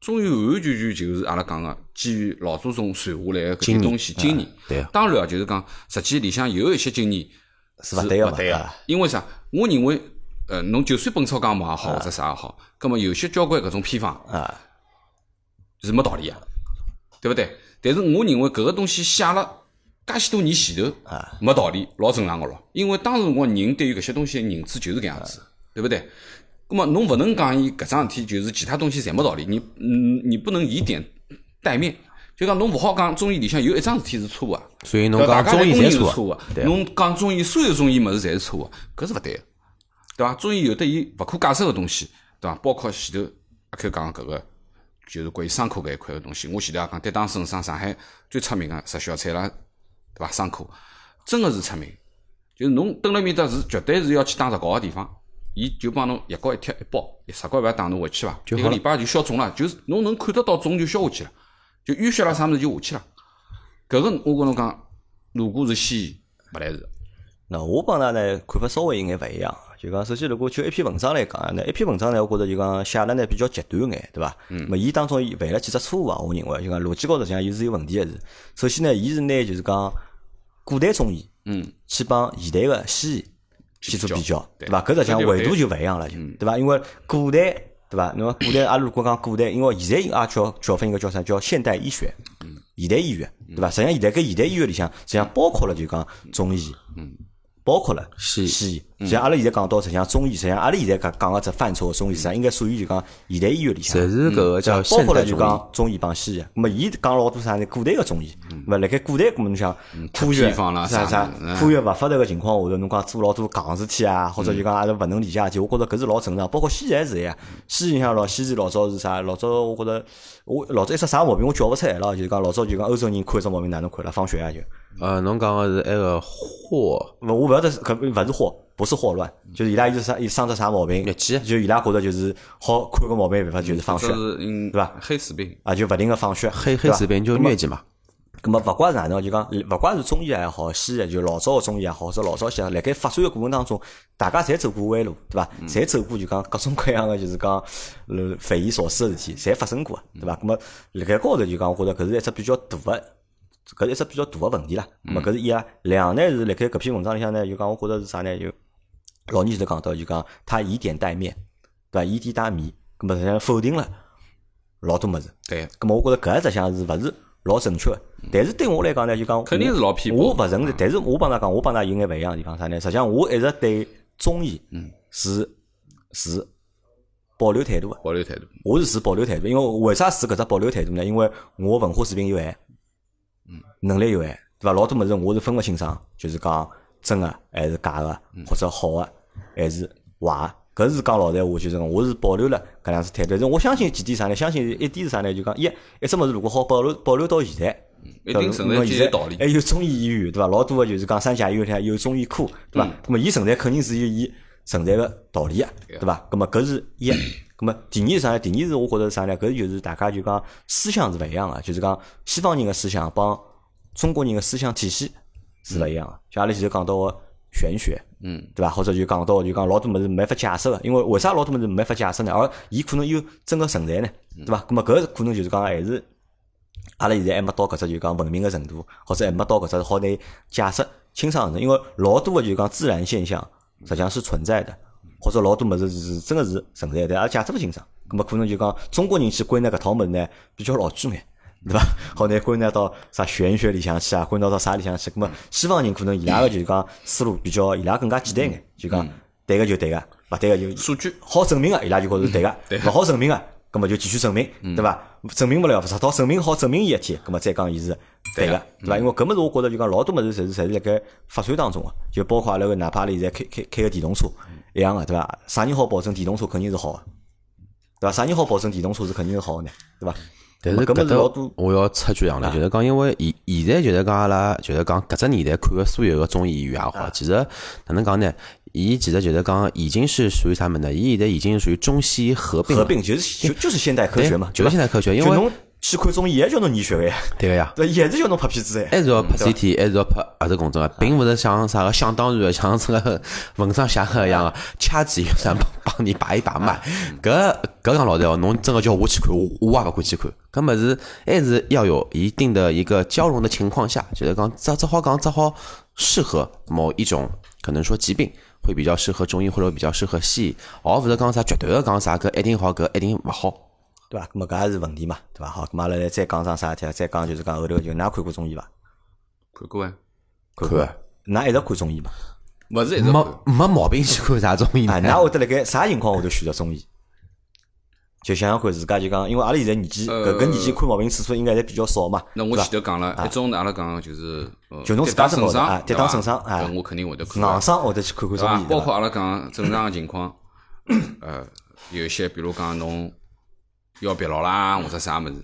中医完完全全就是阿拉讲个基于老祖宗传下来个搿些东西经验。对，当然啊，就是讲实际里向有一些经验是勿对个，因为啥？我认为。呃，侬就算本草纲目也好，或者啥也好，葛么有些交关搿种偏方啊，是没道理个，对勿对？但是我认为搿个东西写了介许多年前头啊，没道理，老正常个咯。因为当时我人对于搿些东西认知就是搿样子，对勿对？葛么侬勿能讲伊搿桩事体就是其他东西侪没道理，你嗯，你不能以点带面，就讲侬勿好讲中医里向有一桩事体是错个，所以侬讲中医是错个，侬讲中医所有中医物事侪是错个，搿是勿对个。对伐？中医有得伊勿可解释个东西，对伐？包括前头阿开讲搿个，就是关于伤口搿一块个东西。我前头也讲，跌打损伤，上海最出名个石小菜啦，对伐？伤口真个是出名，就是侬蹲辣面搭是绝对是要去打石膏个地方，伊就帮侬药膏一贴一包，石膏勿要打侬回去伐？一个礼拜就消肿了，就是侬能看得到肿就消下去了，就淤血啦啥物事就下去了。搿个我跟侬讲，如果是西医，勿来事。那我帮㑚呢看法稍微有眼勿一样。就讲，首先如果就一篇文章来讲，那一篇文章呢，我觉着就讲写了呢比较极端眼，对伐？嗯。么，伊当中犯了几只错误啊？我认为就讲逻辑高头讲，伊是有问题个是。首先呢，伊是拿就是讲古代中医，嗯，去帮现代个西医去做比较，对伐？搿实际上维度就勿一样了，就对伐？因为古代，对伐？那么古代阿拉如果讲古代，因为现在也叫叫分一个叫啥？叫现代医学，现代医学，对伐？实际上现在搿现代医学里向实际上包括了就讲中医，嗯。包括了西西医。实际上，阿拉现在讲到实际上中医，实际上阿拉现在讲讲个只范畴，中医实际上应该属于就讲现代医学里向。侪是搿个叫包括了就。讲中医帮西医，那么伊讲老多啥呢？古代个中医，那么辣盖古代，搿么侬想科学啥啥科学勿发达个情况下头，侬讲做老多戆事体啊，或者就讲阿拉勿能理解事体，我觉着搿是老正常。包括西医也是呀，西医像老西医老早是啥？老早我觉着我老早一只啥毛病我叫勿出来了，就是讲老早就讲欧洲人看一只毛病哪能看了，放血啊就。呃，侬讲个是埃个霍勿，我勿晓得是搿勿是霍，不是霍乱，就是伊拉有啥，伊生出啥毛病，疟疾就伊拉觉着就是好看个毛病办法就是放血对伐黑死病，啊，就勿停个放血，黑黑死病就疟疾嘛。咁么勿怪是哪能，就讲勿怪是中医也好，西医就老早个中医也好，或者老早些，辣盖发展个过程当中，大家侪走过弯路，对伐？侪走过就讲各种各样个就是讲呃匪夷所思个事体，侪发生过，对伐？咁么辣盖高头就讲，我觉着搿是一只比较大个。搿是一只比较大个问题啦。咁么搿是一啊，两呢是辣盖搿篇文章里向呢，就讲我觉着是啥呢？就老年前头讲到，就讲他以点带面，对伐？以点带面，咁么实际上否定了老多物事。对，咁么我觉着搿一只项是勿是老正确个？但是对我来讲呢，就讲肯定是老偏颇我勿承认，但是我帮㑚讲，我帮㑚有眼勿一样个地方啥呢？实际上我一直对中医是是保留态度个。保留态度。我是持保留态度，因为为啥持搿只保留态度呢？因为我文化水平有限，嗯能力有限，对伐？老多物事我是分勿清爽，就是讲真个还是假个，或者好个还是坏个。搿是讲老实闲话，就是讲我是保留了搿两只态度。但是我相信几点啥呢？相信一点是啥呢？就讲一一只物事如果好保留保留到现在。一定存在道理还有中医医院，对伐？老多个就是讲三甲医院里向有中医科，对伐？那么伊存在肯定是有伊存在个道理个，对伐？那么搿是一。*clears throat* 咁么第二是啥呢？第二是我觉着是啥呢？搿就是大家就讲思想是勿一样个，就是讲西方人个思想帮中国人个思想体系是勿一样个。像阿拉前头讲到个玄学，嗯，对吧？或者就讲到就讲老多么事没法解释个，因为为啥老多么事没法解释呢？而伊可能又真个存在呢，对伐？咁么搿可能就是讲还是阿拉现在还没到搿只就讲文明个程度，或者还没到搿只好拿解释清爽个程度，因为老多个就讲自然现象实际上是存在的，或者老多么子是真个是存在的，但也解释勿清爽。咁么可能就讲中国人去归纳搿套物事呢，比较老句眼。对伐？好拿归纳到啥玄学里向去啊，归纳到啥里向去？咁么西方人可能伊拉个就是讲思路比较，伊拉更加简单眼，就讲对个就对个，勿对个就数据好证明个，伊拉就觉着是对个，勿好证明个，葛么就继续证明，对伐？证明勿了，直到证明好证明伊一天，葛么再讲伊是对个，对伐？因为搿物事我觉着就讲老多物事侪是侪是辣盖发展当中个，就包括阿拉个哪怕现在开开开个电动车一样个，对伐？啥人好保证电动车肯定是好个，对伐？啥人好保证电动车是肯定是好个呢？对伐？但是搿搿搭我要插句洋了，就是讲，因为现现在就是讲阿拉就是讲搿只年代看个所有个中医医院也好，其实哪能讲呢？伊其实就是讲已经是属于啥么呢？伊现在已经属于中西合并了，合并就是就就是现代科学嘛，就是现代科学因为侬去看中医也叫侬验血个呀，对个呀。对，也是叫侬拍片子哎，还是要拍 CT，还是要拍核磁共振啊，并勿是像啥个想当然的，像这个文章写个一样个，掐指一算帮帮你把一把脉。搿搿讲老实话，侬真个叫我去看，我我也勿敢去看。搿物事还是要有一定的一个交融的情况下，就是讲只只好讲只好适合某一种可能说疾病。会比较适合中医，或者比较适合西医，而勿是讲啥绝对个讲啥搿一定好，搿一定勿好。对伐？咁么搿也是问题嘛，对伐？好，咁阿拉来再讲桩啥事体啊？再讲就是讲后头就㑚看过中医伐？看过啊，看过，㑚一直看中医嘛？勿是一直没。没毛病去看啥中医啊，呢？㑚会得辣盖啥情况下头选择中医？就想想看，自家就讲，因为阿拉现在年纪搿搿年纪看毛病次数应该侪比较少嘛。那我前头讲了，一种阿拉讲就是，呃就侬自家身高头啊跌打损伤对吧啊搿我肯定会得看硬啊。伤会得去看看中医，？包括阿拉讲正常个情况，*coughs* 呃，有一些比如讲侬腰别牢啦，或者啥物事，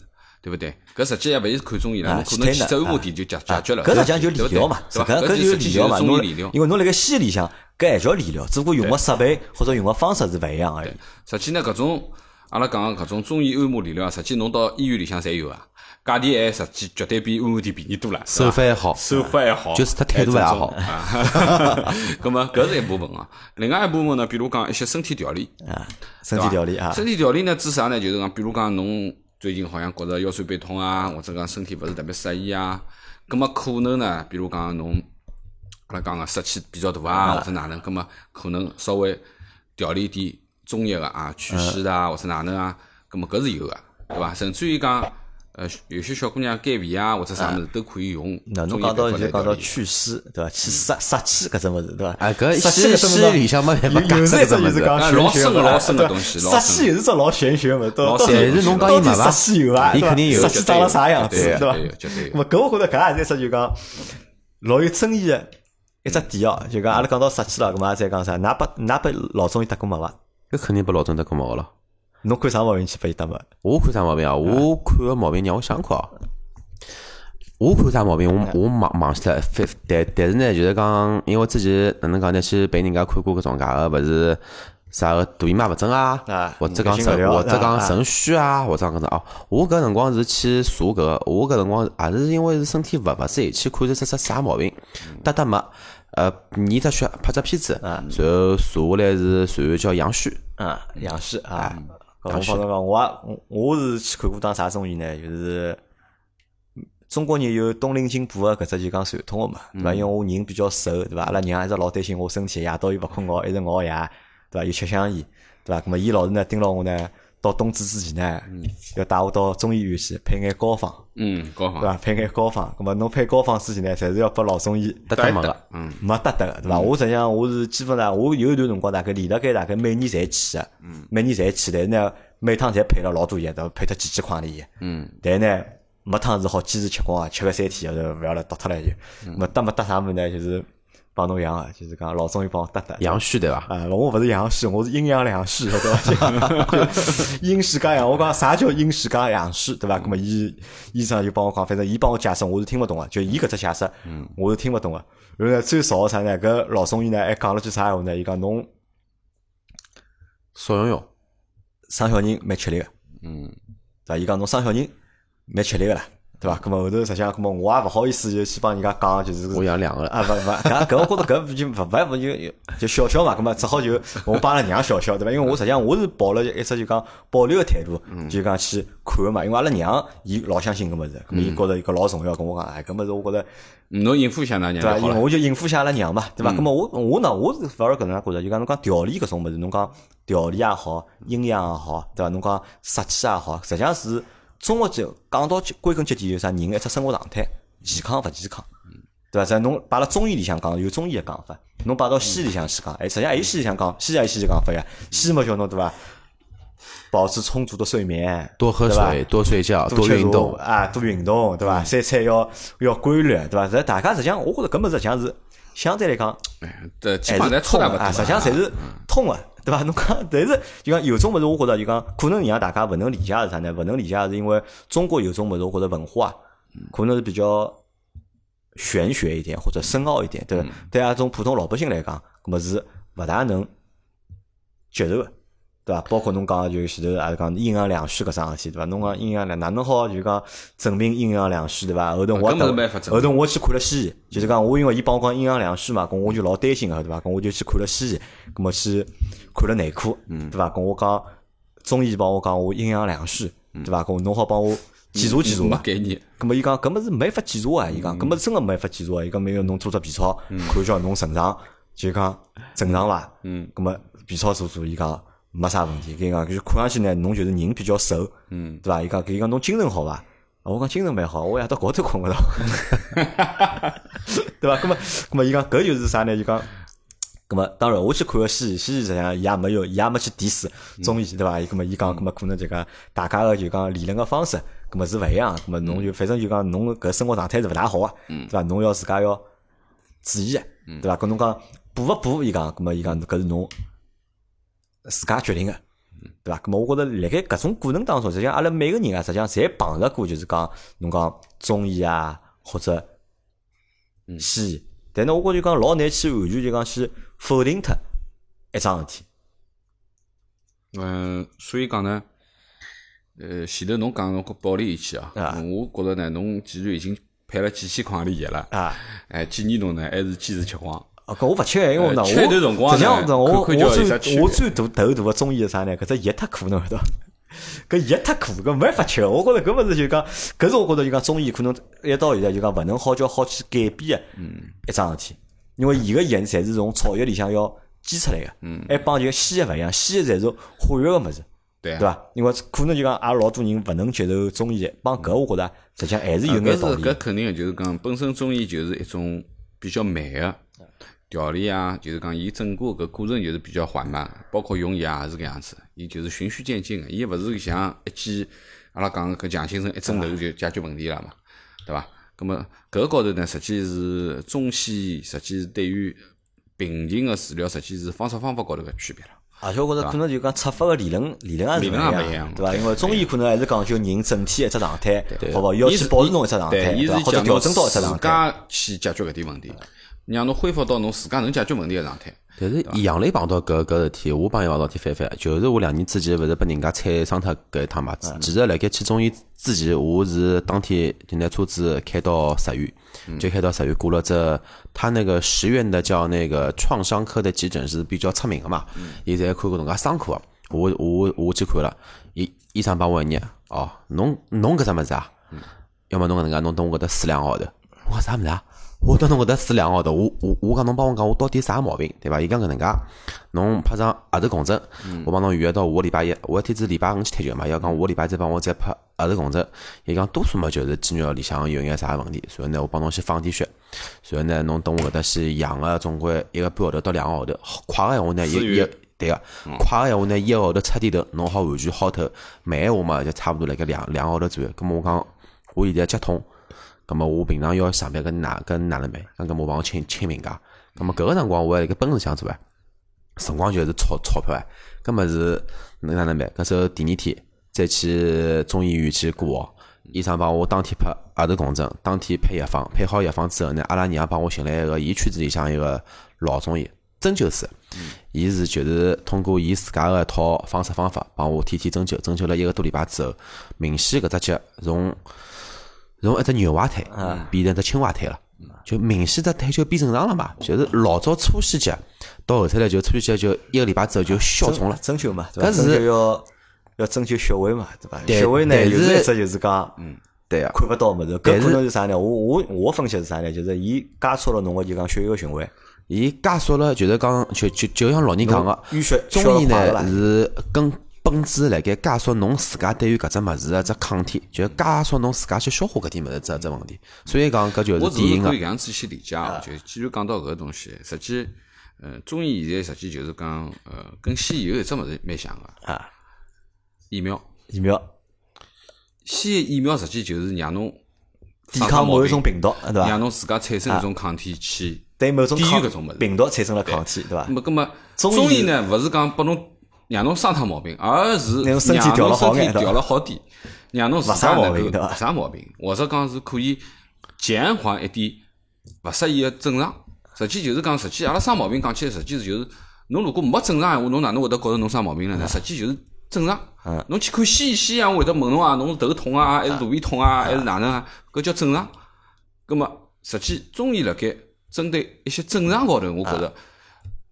对勿对？搿实际也勿是看中医了，可能去走马点就解解决了。搿实际上就理疗嘛，对伐？搿搿就是理疗嘛。中侬医理疗。因为侬辣盖西医里向，搿还叫理疗，只不过用个设备或者用个方式是勿一样而已。实际呢，搿种阿拉讲个搿种中医按摩理疗啊，实际侬到医院里向侪有啊，价钿还实际绝对比按摩店便宜多了，手法还好，手法还好，就是他态度也好。啊。*laughs* 咁么搿是一部分啊，另外一部分呢，比如讲一些身体调理，啊，身体调理啊，身体调理呢指啥呢？就是讲，比如讲侬最近好像觉着腰酸背痛啊，或者讲身体勿是特别适宜啊，咁么可能呢，比如讲侬阿拉讲个湿气比较大啊，或者哪能，咁么可能稍微调理点中药个啊，祛湿的啊，或者哪能啊，葛么搿是有个，对伐？甚至于讲呃，有些小姑娘减肥啊或者啥物事都可以用。那侬讲到就讲到祛湿，对伐？去杀杀气搿只物事，对伐？哎，搿湿气里向没办法有有是一只解释搿只物事。就是讲玄啊老深老深的对东西老杀气又是只老玄学嘛，到到底深但是侬讲到底伊没伐杀气有伐？对伐伊肯定有杀气长了啥样子，对伐对有绝对有？搿我觉着搿也是一只就讲老有争议的一只点哦，就讲阿拉讲到杀气了，搿么再讲啥？㑚拨㑚拨老中医搭过脉伐？搿肯定拨老总得过毛了。侬看啥毛病去拨伊搭毛？我看啥毛病啊？我看个毛病让我想看啊。我看啥毛病？我我忘忘记了。反但但是呢，就是讲，因为我之前哪能讲呢？去陪人家看过搿种介个，勿是啥个大姨妈勿准啊啊，或者讲肾或者讲啊肾虚啊，或者讲搿种哦。我搿辰光是去查搿个，我搿辰光也是因为是身体勿勿适宜，去看是只只啥毛病，搭搭脉，呃，验只血，拍只片子，然后查下来是随后叫杨旭。啊，杨旭啊，搿我帮侬讲，我也我我是去看过当啥综艺呢？就是中国人有冬令进补个搿只就讲传统个嘛，对伐？因为我人比较瘦，对伐？阿拉娘一直老担心我身体，夜到又勿困觉，一直熬夜，对伐？又吃香烟，对伐？咁么伊老是呢盯牢我呢，到冬至之前呢，要带我到中医院去配眼膏方，嗯，高仿。对伐？配眼膏方，咁么侬配膏方之前呢，侪是要拨老中医搭搭脉个，嗯，没得得个，对伐？我实际上我是基本上我有一段辰光大概连了该大概每年侪去个，每年侪去，但是呢每趟侪配了老多药，都？配脱几千块钿药，嗯，但呢没趟是好坚持吃光啊，吃个三天后头勿要了倒脱了就，没得没得啥物事呢？就是帮侬养个，就是讲老中医帮我搭搭。阳虚对伐？啊，我勿是阳虚，我是阴阳两虚，对伐？就阴虚加阳，我讲啥叫阴虚加阳虚，对伐？那么医医生就帮我讲，反正伊帮我解释，我是听勿懂个，就伊搿只解释，我是听勿懂个。然后呢，最少个啥呢？搿老中医呢还讲了句啥闲话呢？伊讲侬少用用，生小人蛮吃力个，嗯，对伐？伊讲侬生小人蛮吃力个啦，对伐？咁么后头实际上，咁么我也勿好意思就去帮人家讲，就是我养两个了。啊，勿勿，*laughs* 搿搿我觉着搿就勿勿勿就就笑笑嘛，葛末只好就我帮阿拉娘笑笑，对伐？因为我实际上我是抱了一只就讲保留个态度，就讲去看个嘛。因为阿拉娘伊老相信搿物事，葛末伊觉着伊搿老重要，跟我讲，哎，搿物事我觉着侬应付一下㑚娘对伐？因。我就应付一下阿拉娘嘛，对伐？葛末我我呢，我是反而搿能介觉着，就讲侬讲调理搿种物事，侬讲调理也好，阴阳也好，对伐？侬讲杀气也好，实际上是综合就讲到归根结底，就是啥人的一只生活状态，健康勿健康。对伐？在侬摆辣中医里向讲有中医个讲法，侬摆到西医里向去讲，哎，实际上还有西医里向讲，西医还有西医讲法呀。西医嘛叫侬对伐？保持充足的睡眠，多喝水，多睡觉，多运动茶。啊，多运动，对伐？三餐要要规律，对伐？在大家实际上，我觉着搿么实际上是相对来讲这基还本上侪差大勿实际上侪是通个，对伐？侬讲，但是就讲有种物事，我觉着就讲可能让大家勿能理解是啥呢？勿能理解是因为中国有种物事，我觉着文化可能是比较玄学一点或者深奥一点，对伐？对啊种普通老百姓来讲，搿么是勿大能接受个。对伐？包括侬讲就前头也是讲阴阳两虚搿桩事体，对伐？侬讲阴阳两哪能好就讲证明阴阳两虚，对伐？后头我后头我去看了西医，就是讲我因为伊帮我讲阴阳两虚嘛，咾我就老担心个，对伐？咾我就去看了西医，咾么去看了内科，嗯对伐？咾我讲中医帮我讲我阴阳两虚，嗯对伐？咾侬好帮我检查检查没嘛？概念。咁么伊讲搿么是没法检查啊！伊讲搿么真个没法检查啊！伊讲没有侬做只 B 超，看叫侬正常就讲正常伐？嗯，咁么 B 超做做，伊讲没啥问题。伊讲就是看上去呢，侬就是人比较瘦，嗯，对伐？伊讲伊讲侬精神好伐？啊我讲精神蛮好，我夜到高头困勿着，*laughs* 对伐？那么那么伊讲搿就是啥呢？伊讲。那么当然，我去看个西医，西医实际上伊也没有，伊也没去点死中医，对伐？伊咁么伊讲，咁么可能就讲大家个就讲理论个方式，咁么是勿一样。咁么侬就反正就讲侬搿生活状态是勿大好个，对伐？侬要自家要注意个，对伐？搿侬讲补勿补？伊讲，咁么伊讲搿是侬自家决定个，对伐？咁么我觉着辣盖搿种过程当中，实际上阿拉每个人啊，实际上侪碰着过，就是讲侬讲中医啊，或者西医。但呢，我觉着就讲老难去完全就讲去否定脱一桩事体。嗯，所以讲呢，呃，前头侬讲侬个保利仪器啊，啊我觉着呢，侬既然已经配了几千块钿药了，啊，哎，建议侬呢还是坚持吃光。啊，搿我勿吃个，因为呢，我实际上我我最我最大头大个中意是啥呢？搿只药太苦，侬晓得伐？搿药太苦，搿没法吃个。我觉着搿物事就讲，搿是我觉着就讲中医可能一到现在就讲勿能好叫好去改变个一桩事体，因为伊个药侪是从草药里向要煎出来个，嗯还帮就西药勿一样，西药侪是化学个物事，对对伐？因为可能就讲也老多人勿能接受中医，帮搿我觉着实际上还是有眼道理搿。肯定个，就是讲本身中医就是一种比较慢个调理啊，就是讲伊整个搿过程就是比较缓慢，包括用药也是搿样子，伊就是循序渐进个，伊勿是像一记阿拉讲搿强心针一针头就解决问题了嘛，对伐？葛么搿高头呢，实际是中西医实际是对于病情个治疗，实际是方式方法高头个区别了。而且我觉着可能就讲出发个理论理论也是勿一样对伐？因为中医可能还是讲究人整体一只状态，对好勿好？要去保持侬一只状态，对，伊对伐？或者是讲侬调整到一只状态。家去解决搿点问题，让侬恢复到侬自家能解决问题个状态。但是杨磊碰到搿搿事体，我帮伊碰到事体反反，就是我两年之前勿是被人家踩伤脱搿一趟嘛。其实辣盖去中医之前，我是当天就拿车子开到十院，就开到十院过了这，他那个十院的叫那个创伤科的急诊是比较出名个嘛，伊侪看过侬介伤科个。我我我去看了，医医生帮我一眼，哦，侬侬搿只物事啊，要么侬搿能介，侬等我搿搭住两个号头。我讲啥物事啊？我等侬搿搭住两个号头，我我我讲侬帮我讲我到底啥毛病，对伐？伊讲搿能介，侬拍张核磁共振，我帮侬预约到下个礼拜一，我一天子礼拜五去踢球嘛，要讲下个礼拜再帮我再拍核磁共振。伊讲多数嘛就是肌肉里向有眼啥问题，然后呢我帮侬先放点血，然后呢侬等我搿搭先养个总归一个半号头到两个号头，快个闲话呢一一自愈对个，快个闲话呢一个号头彻底头，侬好完全好透。慢闲话嘛就差勿多辣盖两两个号头左右。葛末我讲我现在脚痛。咁么我平常要上班跟哪跟哪能办？咁咁我帮我请请病假。咁么搿个辰光我还辣盖奔驰上做啊，辰光就是钞钞票啊。咁么是能哪能办？搿时候第二天再去中医院去挂号，医生帮我当天拍额头共振，当天配药方，配好药方之后呢，阿拉娘帮我寻来一个伊圈子里向一个老中医针灸师，伊是就是通过伊自家个一套方式方法帮我天天针灸，针灸了一个多礼拜之后，明显搿只脚从从一只牛蛙腿变成只青蛙腿了，就明显只腿就变正常了嘛。就是老早粗细脚，到后头来就粗细脚就一个礼拜之后就消肿了。针灸嘛，对伐？搿是要要针灸穴位嘛，对伐？穴位呢，但是有一只就是讲，嗯，对啊，看勿到物事。搿但是可能是啥呢？我我我分析是啥呢？就是伊加速了侬个就讲血液循环，伊加速了，就是讲就就就像老人讲个，淤血中医呢是根本质辣盖加速侬自家对于搿只物事个只抗体，就加速侬自家去消化搿点物事只只问题。所以讲搿就是典型个是可以搿样子去理解哦，就既然讲到搿个东西，实际，呃，中医现在实际就是讲，呃，跟西医有一只物事蛮像个，啊，疫苗。疫苗西医疫苗实际就是让侬抵抗某一种病毒，对伐？让侬自家产生一种抗体去对某种抵御抗搿种。病毒产生了抗体，对伐那？么，中医呢，勿是讲拨侬让侬生脱毛病，而是让侬身体调了好点，让侬自勿生家能够毛病对吧勿生毛病，或者讲是可以减缓一点勿适宜个症状。实际就是讲，实际阿拉生毛病讲起来，实际是就是侬如果没症状闲话，侬哪能会得觉着侬生毛病了呢？实际就是正常。嗯侬去看西医，西医会得问侬啊，侬是头痛啊，还是肚皮痛啊，还是哪能啊？搿叫正常。葛末，实际中医辣盖针对一些症状高头，我觉着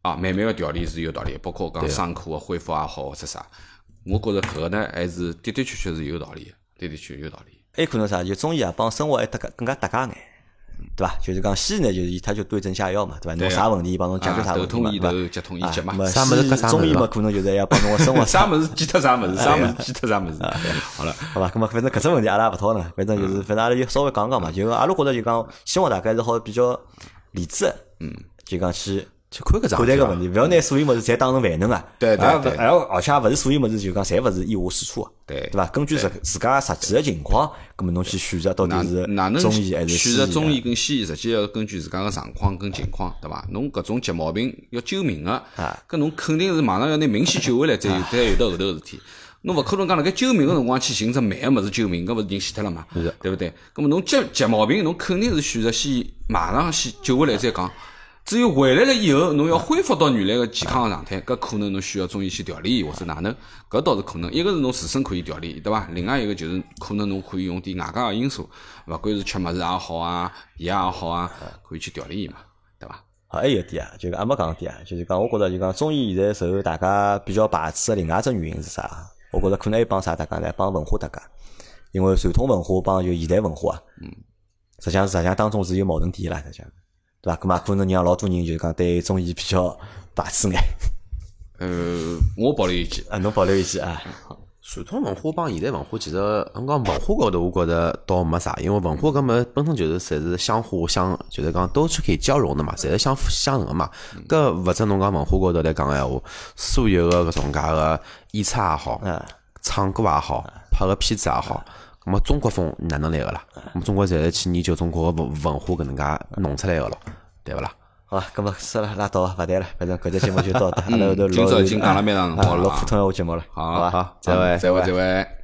啊，慢慢个调理是有道理，包括讲伤口个恢复也好，或者啥，我觉着搿个呢还是的的确确是有道理的，的的确确有道理。还有可能啥？就中医啊，帮生活还搭更更加搭界眼，对伐？就是讲西医呢，就是伊他就对症下药嘛，对伐？侬啥问题，伊帮侬解决啥问题嘛，对伐？痛医头，脚痛医脚嘛啥物事中医嘛，可能就是要帮侬个生活 *laughs* 啥物事记脱啥物事，啥物事记脱啥物事。*laughs* 好了，好吧，咁么反正搿只问题阿拉也勿讨论，反正就是反正阿拉就稍微讲讲嘛，就阿拉觉着就讲，希望大家是好比较理智的，嗯，就讲去去看搿桩事体伐看待搿问题，勿要拿所有物事侪当成万能啊。对对对而而而且也勿是所有物事就讲侪勿是一无是处啊。对对伐？根据自自家实际个情况，咁么侬去选择到底哪是哪能中医还是？选择中医跟西医，实际要根据自家个状况跟情况，对伐？侬搿种急毛病要救命个啊，搿侬肯定是马上要拿命先救回来，再有才有得后头个事体。侬勿可能讲辣盖救命个辰光去寻只慢个物事救命，搿勿是人死脱了嘛？对勿对？葛么侬急急毛病，侬肯定是选择先马上先救回来再讲。只有回来了以后，侬要恢复到原来个健康个状态，搿可能侬需要中医去调理或者哪能，搿倒是可能。一个是侬自身可以调理，对伐？另外一个就是可能侬可以用点外加个因素，勿管是吃物事也好啊，药也好啊，可以去调理伊嘛，对伐？好，还有一点啊，就是还没讲点啊，就是讲，我觉着就讲中医现在受大家比较排斥个另外一只原因是啥？我觉着可能还帮啥大家呢？帮文化大家，因为传统文化帮就现代文化啊，嗯，实际上实际上当中是有矛盾点啦，实际上，对伐？咁嘛，可能让老多人就是讲对中医比较排斥眼。呃，我保留意见，啊，侬保留意见啊？传统文化帮现代文化其实，侬讲文化高头，我觉着倒没啥，因为文化搿么本身就是侪是相互相，就是讲都是可以交融的嘛，侪是相辅相成个嘛。搿勿只侬讲文化高头来讲个闲话，所有个搿种介个演出也好，唱歌也好，拍个片子也好，葛么中国风哪能来个啦？我们中国侪是去研究中国个文文化搿能介弄出来个咯，对勿啦？好，咁么算了，拉倒，勿谈了，反正搿节节目就到这，阿拉后头录今朝已经讲了蛮长辰光了啊录普通闲话节目了，好？好，再会。再会，再会。